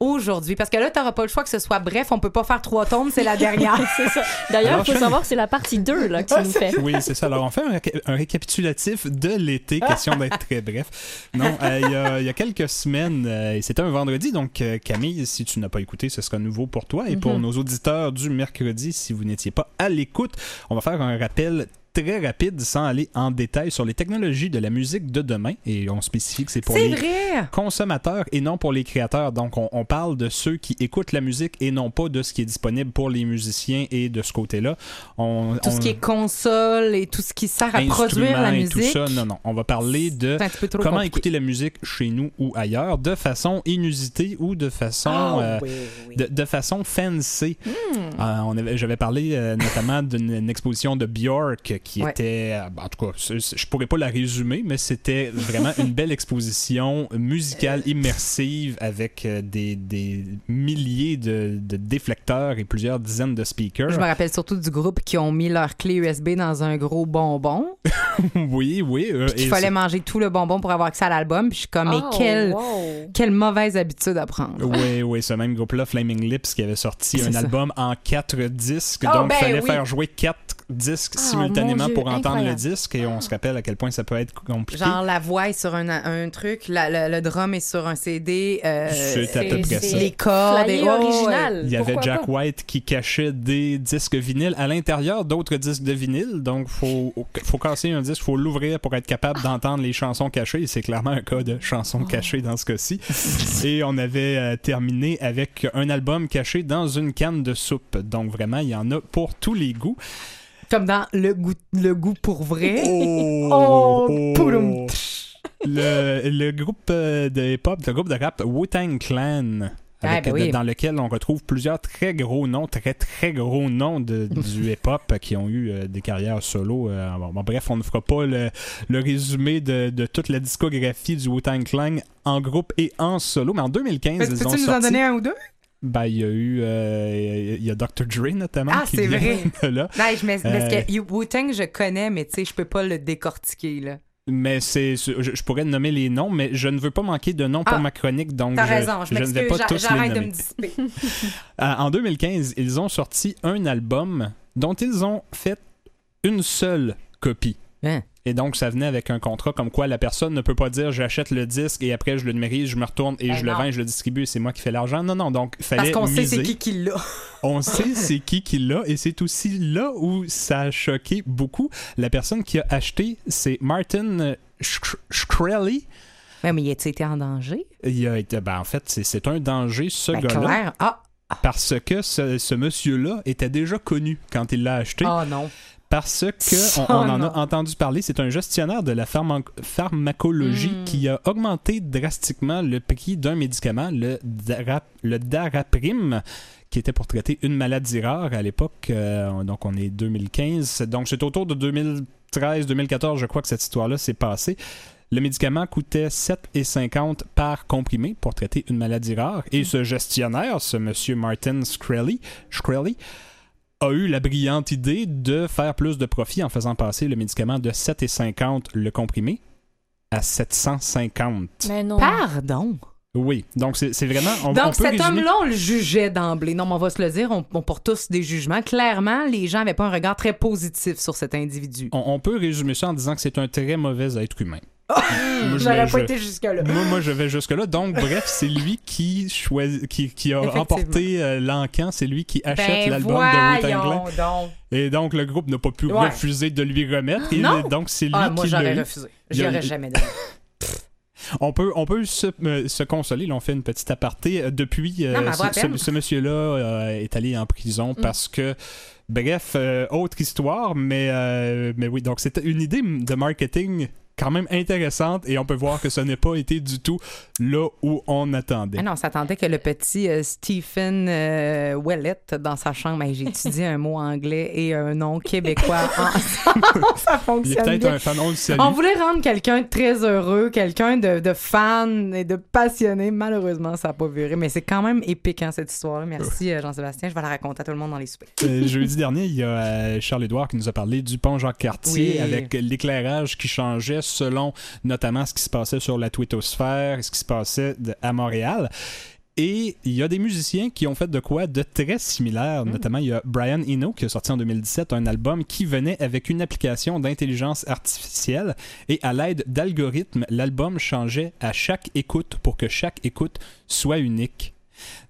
Aujourd'hui? Parce que là, t'auras pas le choix que ce soit bref. On peut pas faire trois tombes, c'est la dernière. D'ailleurs, il faut je- savoir que c'est la partie 2 là, que tu nous fais. Oui, c'est ça. Alors, on fait un, réca- un récapitulatif de l'été, question d'être très bref. Non, euh, il y, a, il y a quelques semaines, euh, c'était un vendredi, donc euh, Camille, si tu n'as pas écouté, ce sera nouveau pour toi. Et pour Mhm. nos auditeurs du mercredi, si vous n'étiez pas à l'écoute, on va faire un rappel très rapide sans aller en détail sur les technologies de la musique de demain et on spécifie que c'est pour les vrai! consommateurs et non pour les créateurs. Donc on, on parle de ceux qui écoutent la musique et non pas de ce qui est disponible pour les musiciens et de ce côté-là. On, Tout ce qui est console et tout ce qui sert à produire la et musique. Tout ça, non, non. On va parler de comment compliqué. écouter la musique chez nous ou ailleurs de façon inusitée ou de façon, Ah, euh, oui, oui. De, de façon fancy. Hmm. Euh, J'avais parlé euh, notamment d'une une exposition de Björk qui Ouais. était, euh, en tout cas, je pourrais pas la résumer, mais c'était vraiment une belle exposition musicale immersive avec euh, des, des milliers de, de déflecteurs et plusieurs dizaines de speakers. Je me rappelle surtout du groupe qui ont mis leur clé USB dans un gros bonbon. oui, oui. euh, et fallait manger tout le bonbon pour avoir accès à l'album. Puis je suis comme, mais Oh, quelle, wow. quelle mauvaise habitude à prendre. Oui, oui, ce même groupe-là, Flaming Lips, qui avait sorti un ça. album en quatre disques. Oh, donc, il ben fallait oui. faire jouer quatre disques Ah, simultanément Dieu, pour entendre incroyable. le disque. Et on se rappelle à quel point ça peut être compliqué. Genre, la voix est sur un, un truc, la- le, le drum est sur un CD. euh, C'est à peu près ça. Les cordes. Et- oh, original. Il y avait Pourquoi Jack pas? White qui cachait des disques vinyles à l'intérieur d'autres disques de vinyle. Donc, faut, faut casser un disque, faut l'ouvrir pour être capable d'entendre les chansons cachées. Et c'est clairement un cas de chansons Oh. cachées dans ce cas-ci. Et on avait euh, terminé avec un album caché dans une canne de soupe. Donc, vraiment, il y en a pour tous les goûts. Comme dans Le goût, le goût pour vrai. Oh, Oh, pouloum. le, le groupe euh, de hip-hop, le groupe de rap Wu-Tang Clan. Ah, avec- ben oui. Dans lequel on retrouve plusieurs très gros noms, très très gros noms de- du hip-hop qui ont eu euh, des carrières solo. euh, bon, bon, bref, on ne fera pas le, le résumé de, de toute la discographie du Wu-Tang Clan en groupe et en solo. Mais en 2015, Mais ils ont Peux-tu nous en donner un ou deux? Ben, il y a eu... euh, il y a Dr. Dre notamment. Ah, c'est vrai. là. Non, je me- parce Euh, que You- Wu-Tang, je connais, mais tu sais, je peux pas le décortiquer, là. Mais c'est, je, je pourrais nommer les noms, mais je ne veux pas manquer de noms pour Ah, ma chronique, donc T'as je, raison, je je ne vais pas tous les j'arrête de nommer. me dissiper. Euh, en 2015, ils ont sorti un album dont ils ont fait une seule copie. Hein? Et donc, ça venait avec un contrat comme quoi la personne ne peut pas dire j'achète le disque et après je le numérise, je me retourne et Ben je le vends et je le distribue et c'est moi qui fais l'argent. Non, non, donc fallait Parce qu'on sait c'est qui qui l'a. On sait c'est qui qui l'a et c'est aussi là où ça a choqué beaucoup. La personne qui a acheté, c'est Martin Sh- Shkreli. Ouais, mais il a été en danger? Il a été, ben, en fait, c'est- un danger, ce Ben, gars-là. Ah! Parce que ce, ce monsieur-là était déjà connu quand il l'a acheté. Oh non. Parce que on, on en a entendu parler, c'est un gestionnaire de la pharma- pharmacologie Mm. qui a augmenté drastiquement le prix d'un médicament, le, Dara- le qui était pour traiter une maladie rare à l'époque. euh, donc on est 2015. Donc c'est autour de 2013-2014, je crois que cette histoire-là s'est passée. Le médicament coûtait 7,50 par comprimé pour traiter une maladie rare. Et ce gestionnaire, ce monsieur Martin Shkreli, Shkreli a eu la brillante idée de faire plus de profit en faisant passer le médicament de 7,50 le comprimé à 750. Mais non. Pardon? Oui, donc c'est vraiment... On, on Donc, peut cet résumer- homme-là, on le jugeait d'emblée. Non, mais on va se le dire, on, on porte tous des jugements. Clairement, les gens n'avaient pas un regard très positif sur cet individu. on, on peut résumer ça en disant que c'est un très mauvais être humain. Moi, je- J'aurais je- pas été jusque-là. Moi, moi, je vais jusque-là. Donc, bref, c'est lui qui, choisit, qui, qui a remporté euh, l'encan. C'est lui qui achète Ben l'album de Clan. donc. Et donc, le groupe n'a pas pu Ouais. refuser de lui remettre. Et Non? donc, c'est lui Ah, moi, qui l'a j'aurais refusé. J'y aurais jamais donné. On peut, on peut se, euh, se consoler. Là, on fait une petite aparté. Euh, Depuis, euh, Non, ce, monsieur-là euh, est allé en prison Mm. parce que, bref, autre histoire, mais, mais oui, donc c'était une idée de marketing quand même intéressante et on peut voir que ce n'est pas été du tout là où on attendait. Ah non, on s'attendait que le petit euh, Stephen euh, dans sa chambre, j'ai étudié un mot anglais et un nom québécois ensemble. ça Il est fonctionne peut-être bien. un fan, on le. On voulait rendre quelqu'un très heureux, quelqu'un de, de fan et de passionné. Malheureusement, ça n'a pas viré, mais c'est quand même épique, hein, cette histoire-là. Merci, euh, Jean-Sébastien. Je vais la raconter à tout le monde dans les soupers. Euh, jeudi dernier, il y a Charles-Édouard qui nous a parlé du pont Jacques-Cartier Oui. avec l'éclairage qui changeait selon notamment ce qui se passait sur la twittosphère, ce qui se passait de- à Montréal. Et il y a des musiciens qui ont fait de quoi de très similaire. Notamment, il y a Brian Eno qui a sorti en 2017 un album qui venait avec une application d'intelligence artificielle. Et à l'aide d'algorithmes, l'album changeait à chaque écoute pour que chaque écoute soit unique.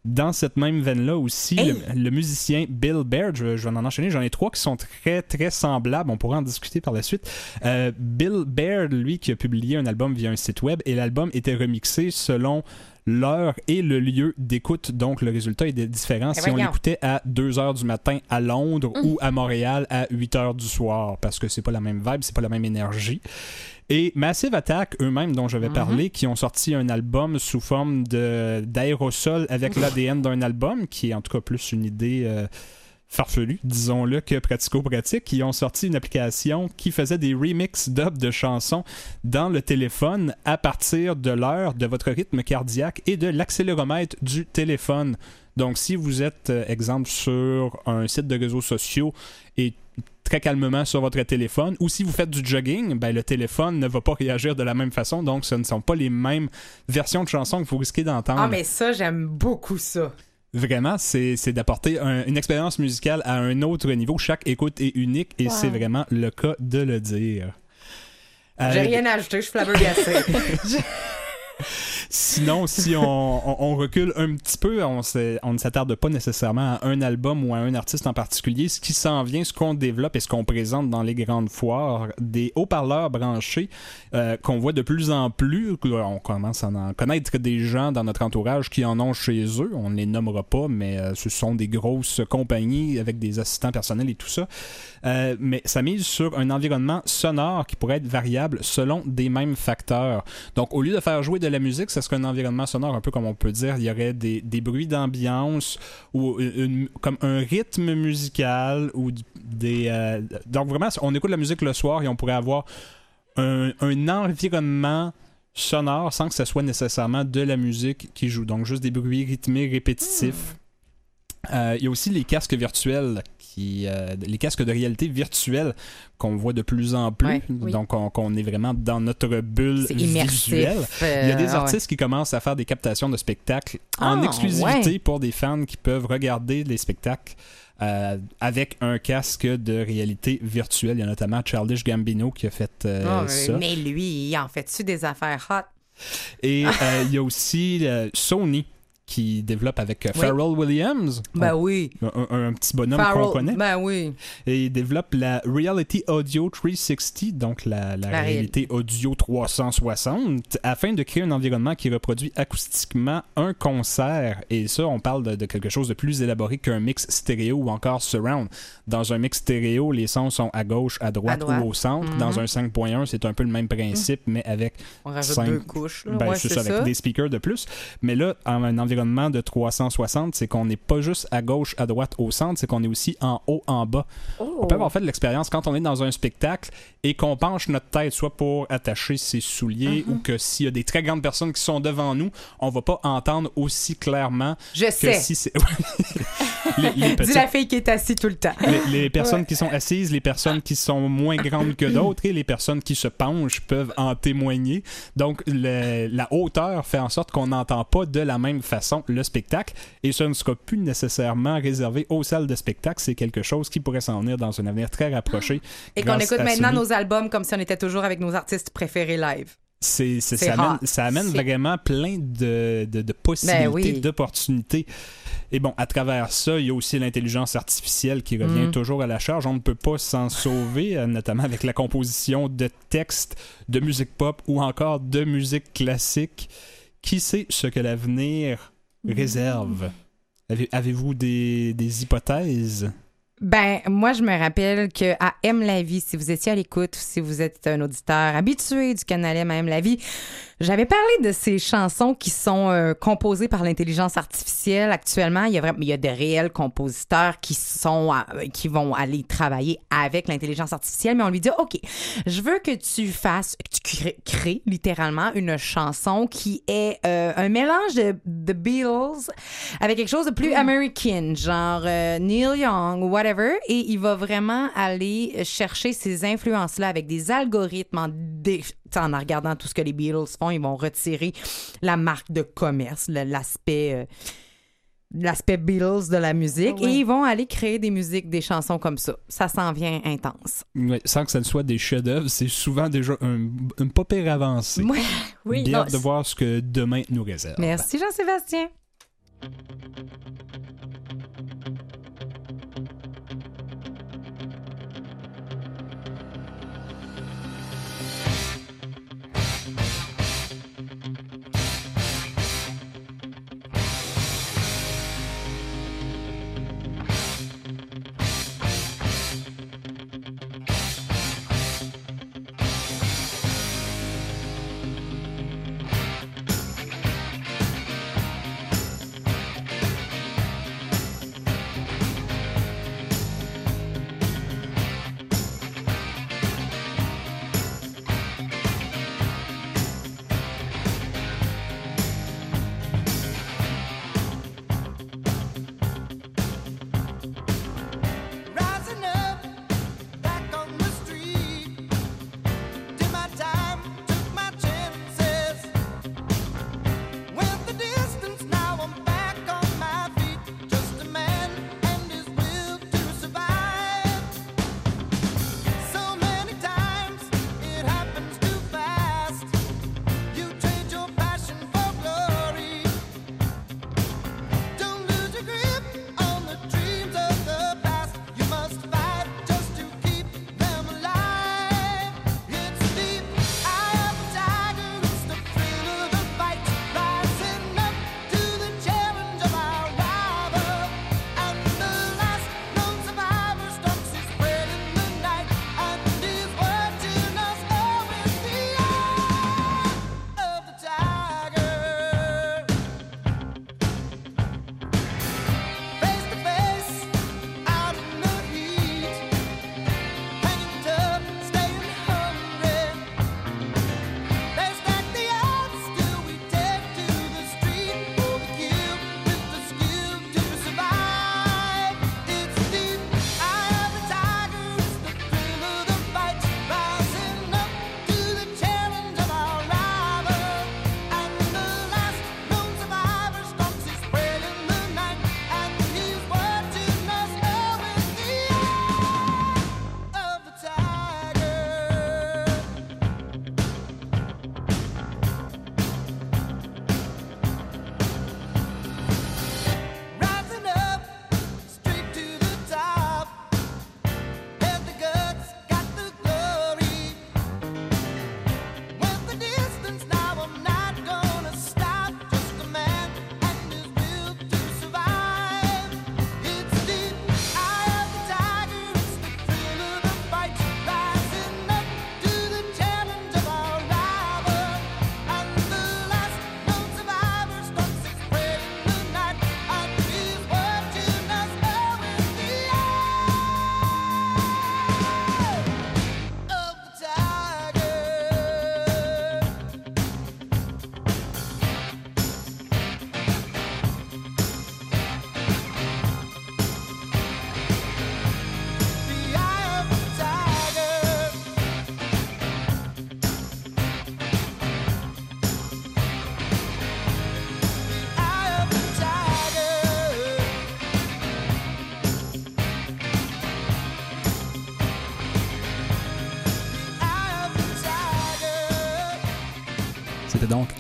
Dans cette même veine-là aussi, le, le musicien Bill Baird, je, je vais en enchaîner, j'en ai trois qui sont très très semblables, on pourra en discuter par la suite. Euh, Bill Baird, lui, qui a publié un album via un site web, et l'album était remixé selon l'heure et le lieu d'écoute, donc le résultat est différent Eh si on l'écoutait à 2h du matin à Londres Mm. ou à Montréal à 8h du soir, parce que c'est pas la même vibe, c'est pas la même énergie. Et Massive Attack, eux-mêmes, dont j'avais Mhm. parlé, qui ont sorti un album sous forme de- d'aérosol avec l'ADN d'un album, qui est en tout cas plus une idée euh, farfelue, disons-le, que pratico-pratique, qui ont sorti une application qui faisait des remix dub de chansons dans le téléphone à partir de l'heure, de votre rythme cardiaque et de l'accéléromètre du téléphone. Donc, si vous êtes, euh, exemple, sur un site de réseaux sociaux et très calmement sur votre téléphone, ou si vous faites du jogging, ben, le téléphone ne va pas réagir de la même façon, donc ce ne sont pas les mêmes versions de chansons que vous risquez d'entendre. Ah, mais ça, j'aime beaucoup ça. Vraiment, c'est d'apporter un- une expérience musicale à un autre niveau. Chaque écoute est unique et Wow. c'est vraiment le cas de le dire. Euh, J'ai rien à ajouter, je suis flabbergassée. Sinon, si on, recule un petit peu, on ne s'attarde pas nécessairement à un album ou à un artiste en particulier. Ce qui s'en vient, ce qu'on développe et ce qu'on présente dans les grandes foires, des haut-parleurs branchés euh, qu'on voit de plus en plus. On commence à en connaître des gens dans notre entourage qui en ont chez eux. On ne les nommera pas, mais euh, ce sont des grosses compagnies avec des assistants personnels et tout ça. Euh, mais ça mise sur un environnement sonore qui pourrait être variable selon des mêmes facteurs. Donc, au lieu de faire jouer de la musique, ce serait un environnement sonore un peu comme on peut dire. Il y aurait des, bruits d'ambiance ou comme un rythme musical ou des. euh, donc, vraiment, on écoute la musique le soir et on pourrait avoir un environnement sonore sans que ce soit nécessairement de la musique qui joue. Donc, juste des bruits rythmés répétitifs. Euh, il y a aussi les casques virtuels, qui, euh, les casques de réalité virtuelle qu'on voit de plus en plus. Ouais, oui. Donc, on, est vraiment dans notre bulle visuelle. euh, il y a des ouais. artistes qui commencent à faire des captations de spectacles en Ah, exclusivité ouais. pour des fans qui peuvent regarder les spectacles. euh, avec un casque de réalité virtuelle. Il y a notamment Childish Gambino qui a fait euh, Ah, ça. mais lui, il en fait-tu des affaires hot? Et euh, il y a aussi euh, Sony qui développe avec euh, Oui. Pharrell Williams. Ben On- oui. Un, un- un petit bonhomme qu'on connaît. Ben oui. Et il développe la Reality Audio 360, donc la, la La réalité audio 360, afin de créer un environnement qui reproduit acoustiquement un concert. Et ça, on parle de, de quelque chose de plus élaboré qu'un mix stéréo ou encore surround. Dans un mix stéréo, les sons sont à gauche, à droite, À droite. ou au centre. Mhm. Dans un 5.1, c'est un peu le même principe, mais avec On rajoute cinq- deux couches. Ben, Ouais, c'est ça, avec des speakers de plus. Mais là, en un environnement de 360, c'est qu'on n'est pas juste à gauche, à droite, au centre, c'est qu'on est aussi en haut, en bas. Oh. On peut avoir fait de l'expérience quand on est dans un spectacle et qu'on penche notre tête, soit pour attacher ses souliers Mhm. ou que s'il y a des très grandes personnes qui sont devant nous, on va pas entendre aussi clairement Je que sais. si c'est. les, les Dis la fille qui est assise tout le temps. les, les personnes Ouais. qui sont assises, les personnes qui sont moins grandes que d'autres et les personnes qui se penchent peuvent en témoigner. Donc, le- la hauteur fait en sorte qu'on n'entend pas de la même façon le spectacle et ce ne sera plus nécessairement réservé aux salles de spectacle. C'est quelque chose qui pourrait s'en venir dans un avenir très rapproché. Et qu'on écoute maintenant nos albums comme si on était toujours avec nos artistes préférés live. C'est, c'est- C'est ça, amène, ça amène C'est- vraiment plein de, de, de possibilités, Ben oui. d'opportunités. Et bon, à travers ça, il y a aussi l'intelligence artificielle qui revient Mm. toujours à la charge. On ne peut pas s'en sauver, euh, notamment avec la composition de textes, de musique pop ou encore de musique classique. Qui sait ce que l'avenir. Réserve? Avez- Avez-vous des, hypothèses? Ben, moi, je me rappelle que à Aime la vie, si vous étiez à l'écoute, ou si vous êtes un auditeur habitué du canal M à Aime la vie, j'avais parlé de ces chansons qui sont euh, composées par l'intelligence artificielle. Actuellement, il y a vraiment, il y a de réels compositeurs qui sont, euh, qui vont aller travailler avec l'intelligence artificielle, mais on lui dit, OK, je veux que tu fasses, que tu crées, crées littéralement une chanson qui est euh, un mélange de The Beatles avec quelque chose de plus American, genre euh, Neil Young ou whatever, et il va vraiment aller chercher ces influences-là avec des algorithmes en, dé- t'sais, en regardant tout ce que les Beatles font, ils vont retirer la marque de commerce, l'aspect euh, l'aspect Beatles de la musique, Ouais. et ils vont aller créer des musiques, des chansons comme ça. Ça s'en vient intense. Ouais, sans que ça ne soit des chefs-d'œuvre, c'est souvent déjà un, une pas pire avancée. Ouais. Oui, Bien non, hâte de voir ce que demain nous réserve. Merci Jean-Sébastien.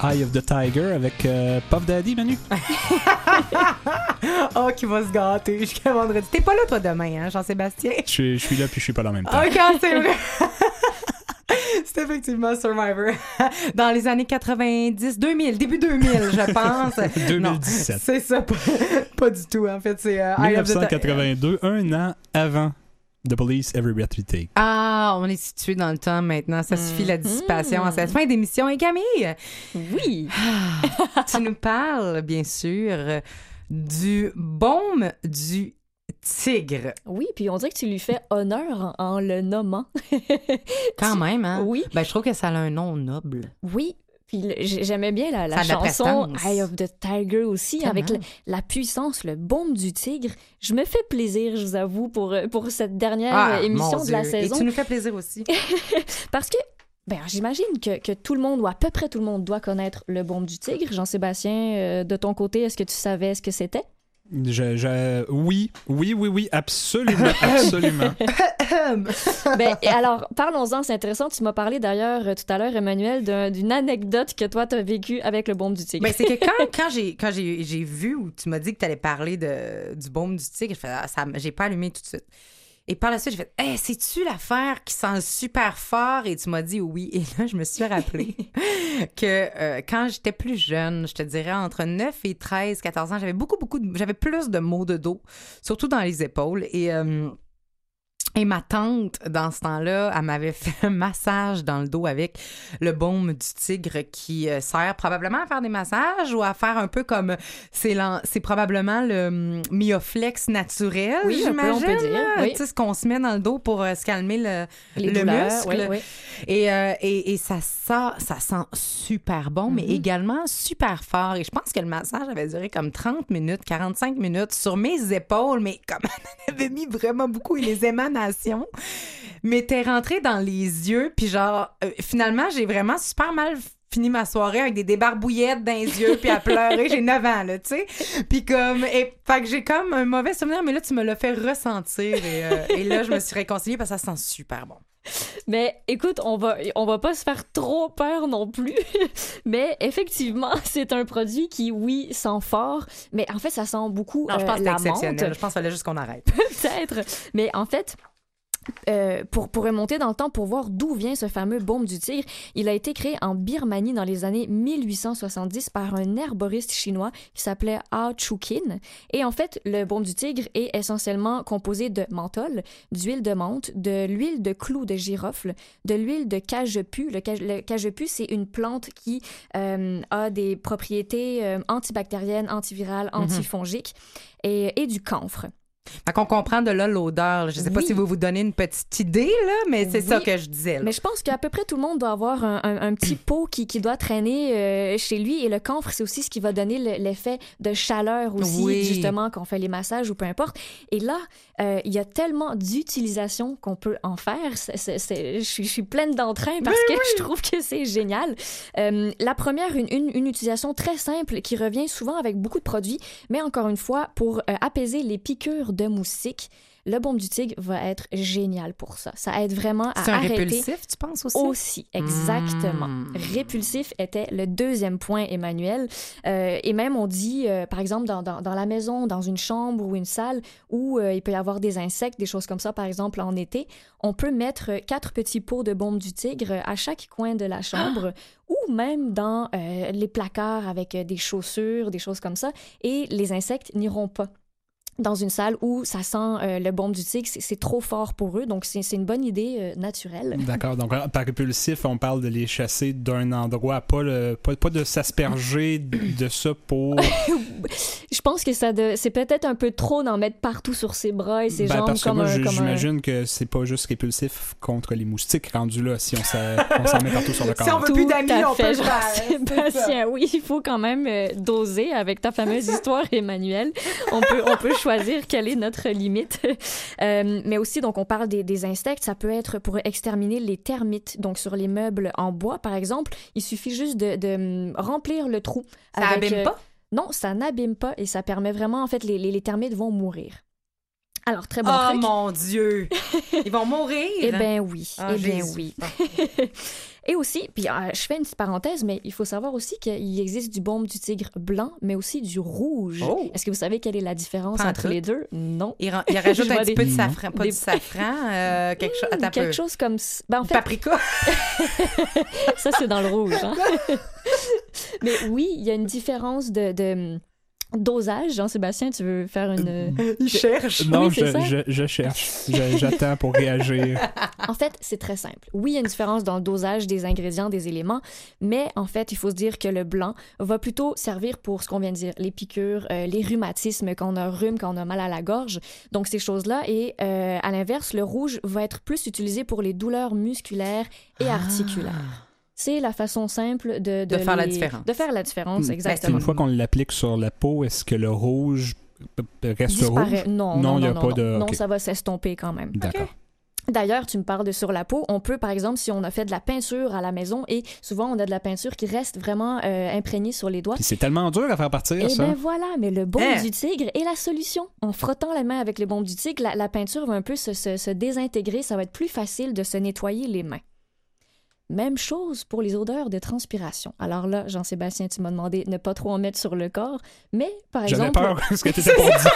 Eye of the Tiger avec euh, Puff Daddy, Manu. oh, qui va se gâter jusqu'à vendredi. T'es pas là, toi, demain, hein, Jean-Sébastien? Je, suis- je suis là puis je suis pas là en même temps. Ok, c'est vrai. C'est effectivement Survivor. Dans les années 90, 2000, début 2000, je pense. 2017. Non, c'est ça, pas, pas du tout. En fait, c'est euh, Eye of the Ti- 1982, un an avant The Police Every Breath Take. Ah, on est situé dans le temps maintenant. Ça suffit la dissipation à cette fin d'émission. Et Camille, Oui. tu nous parles, bien sûr, du baume du tigre. Oui, puis on dirait que tu lui fais honneur en, en le nommant. Quand même, hein? Oui. Ben, je trouve que ça a un nom noble. Oui. Puis j'aimais bien la, chanson. Eye of the Tiger aussi, Tellement. avec la puissance, le baume du tigre. Je me fais plaisir, je vous avoue, pour, euh, pour cette dernière Ah, émission de la saison. Et tu nous fais plaisir aussi. Parce que, ben, j'imagine que, que tout le monde, ou à peu près tout le monde, doit connaître le baume du tigre. Jean-Sébastien, euh, de ton côté, est-ce que tu savais ce que c'était? Je, je- oui, oui, oui, oui, absolument, absolument. ben, alors, parlons-en, c'est intéressant. Tu m'as parlé d'ailleurs euh, tout à l'heure, Emmanuel, d'un- d'une anecdote que toi, tu as vécue avec le baume du tigre. Mais c'est que quand, quand j'ai quand j'ai j'ai vu ou tu m'as dit que tu allais parler de, du baume du tigre, j'ai fait, ah, j'ai pas allumé tout de suite. Et par la suite, j'ai fait hey, c'est-tu l'affaire qui sent super fort? Et tu m'as dit oui. Et là, je me suis rappelé que euh, quand j'étais plus jeune, je te dirais entre 9 et 13, 14 ans, j'avais beaucoup, beaucoup de. J'avais plus de maux de dos, surtout dans les épaules. Et. euh, et ma tante, dans ce temps-là, elle m'avait fait un massage dans le dos avec le baume du tigre qui euh, sert probablement à faire des massages ou à faire un peu comme c'est l'en- c'est probablement le hum, myoflex naturel, Oui, on peut j'imagine, dire, là. oui. Tu sais ce qu'on se met dans le dos pour euh, se calmer le, le douleurs, muscle. oui, oui. Et, euh, et, et ça sent, ça sent super bon, mais Mhm. également super fort. Et je pense que le massage avait duré comme 30 minutes, 45 minutes sur mes épaules, mais comme on avait mis vraiment beaucoup et les émanations m'étaient rentrées dans les yeux. Puis genre, euh, finalement, j'ai vraiment super mal fini ma soirée avec des débarbouillettes dans les yeux puis à pleurer. J'ai 9 ans, là, tu sais. Puis comme, et, fait que j'ai comme un mauvais souvenir, mais là, tu me l'as fait ressentir. Et, euh, et là, je me suis réconciliée parce que ça sent super bon. Mais écoute, on va, on va pas se faire trop peur non plus. mais effectivement, c'est un produit qui, oui, sent fort, mais en fait, ça sent beaucoup Non, je euh, pense que c'est exceptionnel. Je pense qu'il fallait juste qu'on arrête. Peut-être. Mais en fait, euh, pour, pour remonter dans le temps, pour voir d'où vient ce fameux baume du tigre, il a été créé en Birmanie dans les années 1870 par un herboriste chinois qui s'appelait Ah Chukin. Et en fait, le baume du tigre est essentiellement composé de menthol, d'huile de menthe, de l'huile de clou de girofle, de l'huile de cajeput. Le, cage- le c'est une plante qui euh, a des propriétés euh, antibactériennes, antivirales, Mhm. antifongiques et, et du camphre. Fait qu'on comprend de là l'odeur. Je sais pas Oui. si vous vous donnez une petite idée, là, mais c'est ça que je disais. là. Mais je pense qu'à peu près tout le monde doit avoir un, un- un petit pot qui, qui doit traîner euh, chez lui. Et le camphre, c'est aussi ce qui va donner le- l'effet de chaleur aussi, Oui. justement, quand on fait les massages ou peu importe. Et là, euh, il y a tellement d'utilisations qu'on peut en faire. Je, suis, je suis pleine d'entrain parce que je trouve que c'est génial. Euh, la première, une, une, une utilisation très simple qui revient souvent avec beaucoup de produits, mais encore une fois, pour apaiser les piqûres de moustiques. Le baume du tigre va être génial pour ça. Ça aide vraiment à C'est un arrêter. répulsif, tu penses aussi? Aussi, exactement. Mm. Répulsif était le deuxième point, Emmanuel. Euh, et même, on dit, euh, par exemple, dans, dans, dans la maison, dans une chambre ou une salle où euh, il peut y avoir des insectes, des choses comme ça, par exemple, en été, on peut mettre quatre petits pots de baume du tigre à chaque coin de la chambre ou même dans les placards avec des chaussures, des choses comme ça, et les insectes n'iront pas dans une salle où ça sent euh, le baume du tigre, c'est- trop fort pour eux, donc c'est une bonne idée euh, naturelle. D'accord. Donc, euh, par répulsif, on parle de les chasser d'un endroit, pas, le, pas, pas de s'asperger de ça pour. Je pense que ça c'est peut-être un peu trop d'en mettre partout sur ses bras et ses Ben, jambes parce que comme, moi, un, j- comme un- j'imagine que c'est pas juste répulsif contre les moustiques rendu là si on s'en met partout sur le corps. Si on veut plus d'amis, on fait, peut le faire. C'est ça. Jean-Sébastien. Oui, il faut quand même euh, doser avec ta fameuse histoire, Emmanuel. On peut, on peut choisir quelle est notre limite. Euh, mais aussi, donc, on parle des, des insectes. Ça peut être pour exterminer les termites. Donc, sur les meubles en bois, par exemple, il suffit juste de, de, hum, remplir le trou. Ça avec, abîme euh, pas? Non, ça n'abîme pas et ça permet vraiment, en fait, les, les, les termites vont mourir. Alors, très bon oh truc. mon Dieu! Ils vont mourir! Eh bien oui, Ah, eh bien oui. Et aussi, puis euh, je fais une petite parenthèse, mais il faut savoir aussi qu'il existe du baume du tigre blanc, mais aussi du rouge. Oh. Est-ce que vous savez quelle est la différence entre tout. les deux? Non. Il, rajoute un petit des- peu de safran, pas des- du safran, euh, quelque chose. Attends un Quelque peu. chose comme... Ben, en fait, Paprika. ça, c'est dans le rouge. hein. mais oui, il y a une différence de... de dosage. Jean-Sébastien, tu veux faire une... Il cherche. Non, Oui, je, ça? je, je cherche. J'attends pour réagir. En fait, c'est très simple. Oui, il y a une différence dans le dosage des ingrédients, des éléments, mais en fait, il faut se dire que le blanc va plutôt servir pour ce qu'on vient de dire, les piqûres, euh, les rhumatismes, quand on a un rhume, quand on a mal à la gorge, donc ces choses-là. Et euh, à l'inverse, le rouge va être plus utilisé pour les douleurs musculaires et articulaires. C'est la façon simple de, De faire la les- différence. De faire la différence, Hmm. exactement. Une fois qu'on l'applique sur la peau, est-ce que le rouge reste Disparaît. rouge? Non, non, non, il n'y a non, pas non, de. non, ça va s'estomper quand même. D'accord. D'ailleurs, tu me parles de sur la peau. On peut, par exemple, si on a fait de la peinture à la maison et souvent on a de la peinture qui reste vraiment euh, imprégnée sur les doigts. C'est tellement dur à faire partir, Et ça. ben voilà, mais le baume Hein? du tigre est la solution. En frottant la main avec le baume du tigre, la, la peinture va un peu se, se- se désintégrer. Ça va être plus facile de se nettoyer les mains. Même chose pour les odeurs de transpiration. Alors là, Jean-Sébastien, tu m'as demandé de ne pas trop en mettre sur le corps, mais par J'avais exemple... peur ce que tu étais pour dire.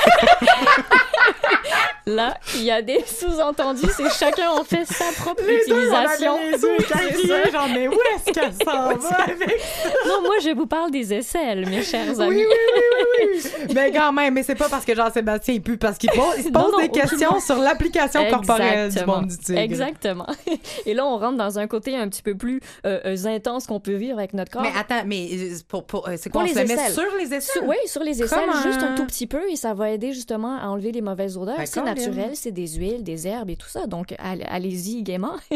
Là, il y a des sous-entendus, c'est chacun en fait sa propre utilisation. C'est ça. genre, mais où est-ce qu'elle s'en va avec Non, moi, je vous parle des aisselles, mes chers amis. oui, oui, oui, oui. Mais quand même, mais c'est pas parce que Jean-Sébastien il pue, parce qu'il pose, il se Non, pose non, des questions sur l'application corporelle du monde du tigre. Exactement. Et là, on rentre dans un côté un petit peu plus euh, euh, intense qu'on peut vivre avec notre corps. Mais attends, mais euh, pour, pour, euh, c'est quoi, on les se le met aisselles. sur les aisselles? Sur- oui, sur les aisselles, Comme juste un un- tout petit peu, et ça va aider justement à enlever les mauvaises odeurs. Ben, c'est. Naturel, c'est des huiles, des herbes et tout ça, donc all- allez-y gaiement.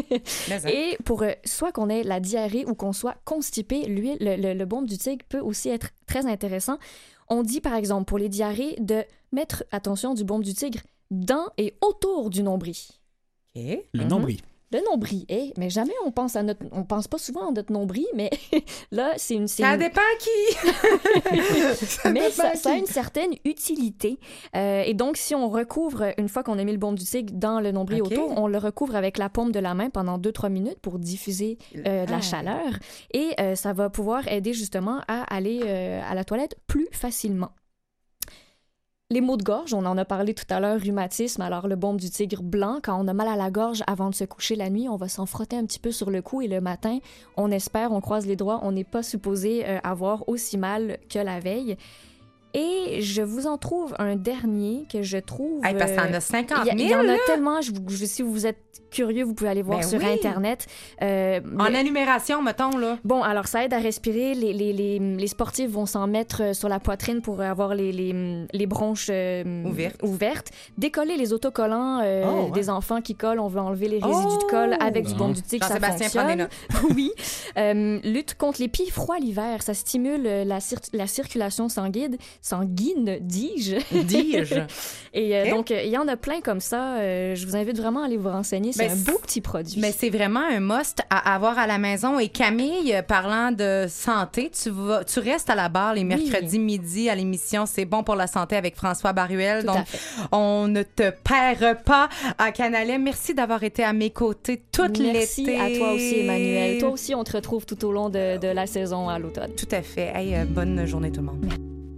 Hein. et pour euh, soit qu'on ait la diarrhée ou qu'on soit constipé, l'huile, le, le, le baume du tigre peut aussi être très intéressant. On dit par exemple pour les diarrhées de mettre, attention, du baume du tigre dans et autour du nombril. OK. Le Mhm. nombril. Le nombril, eh, mais jamais on pense à notre, on pense pas souvent à notre nombril, mais là c'est une, Ça une- dépend qui! mais dépend ça, ça a une certaine utilité. Euh, et donc, si on recouvre, une fois qu'on a mis le baume du tigre dans le nombril Ok. autour, on le recouvre avec la paume de la main pendant 2-3 minutes pour diffuser euh, de la Ah. chaleur. Et euh, ça va pouvoir aider justement à aller à la toilette plus facilement. Les maux de gorge, on en a parlé tout à l'heure, rhumatisme. Alors, le baume du tigre blanc, quand on a mal à la gorge avant de se coucher la nuit, on va s'en frotter un petit peu sur le cou et le matin, on espère, on croise les doigts, on n'est pas supposé euh, avoir aussi mal que la veille. Et je vous en trouve un dernier que je trouve. Hey, parce que t'en euh, as 50 il y a- 000, Il y, en a là. tellement. Je, vous- je- si vous êtes curieux, vous pouvez aller voir Ben sur oui. Internet. Euh, En mais- énumération, mettons, là. Bon, alors ça aide à respirer. Les, les, les, les sportifs vont s'en mettre euh, sur la poitrine pour avoir les, les, les bronches euh, Ouvertes. ouvertes. Décoller les autocollants euh, Oh, ouais. des enfants qui collent. On veut enlever les résidus de colle avec du Oh. baume du tigre. Ça fonctionne. oui. Euh, lutte contre les pieds froids l'hiver. Ça stimule euh, la, cir- la circulation sanguine, sanguine dis-je. Dis-je. Et euh, donc, il y en a plein comme ça. Euh, je vous invite vraiment à aller vous renseigner. C'est Ben, un beau petit produit. Mais c'est vraiment un must à avoir à la maison. Et Camille, euh, parlant de santé, tu, vas, tu restes à la barre les mercredis midi à l'émission C'est bon pour la santé avec François Baruel. Tout à Donc, fait. on ne te perd pas à Canalem. Merci d'avoir été à mes côtés toute l'été. Merci à toi aussi, Emmanuel. Toi aussi, on te retrouve tout au long de, de la saison à l'automne. Tout à fait. Hey, bonne journée tout le monde.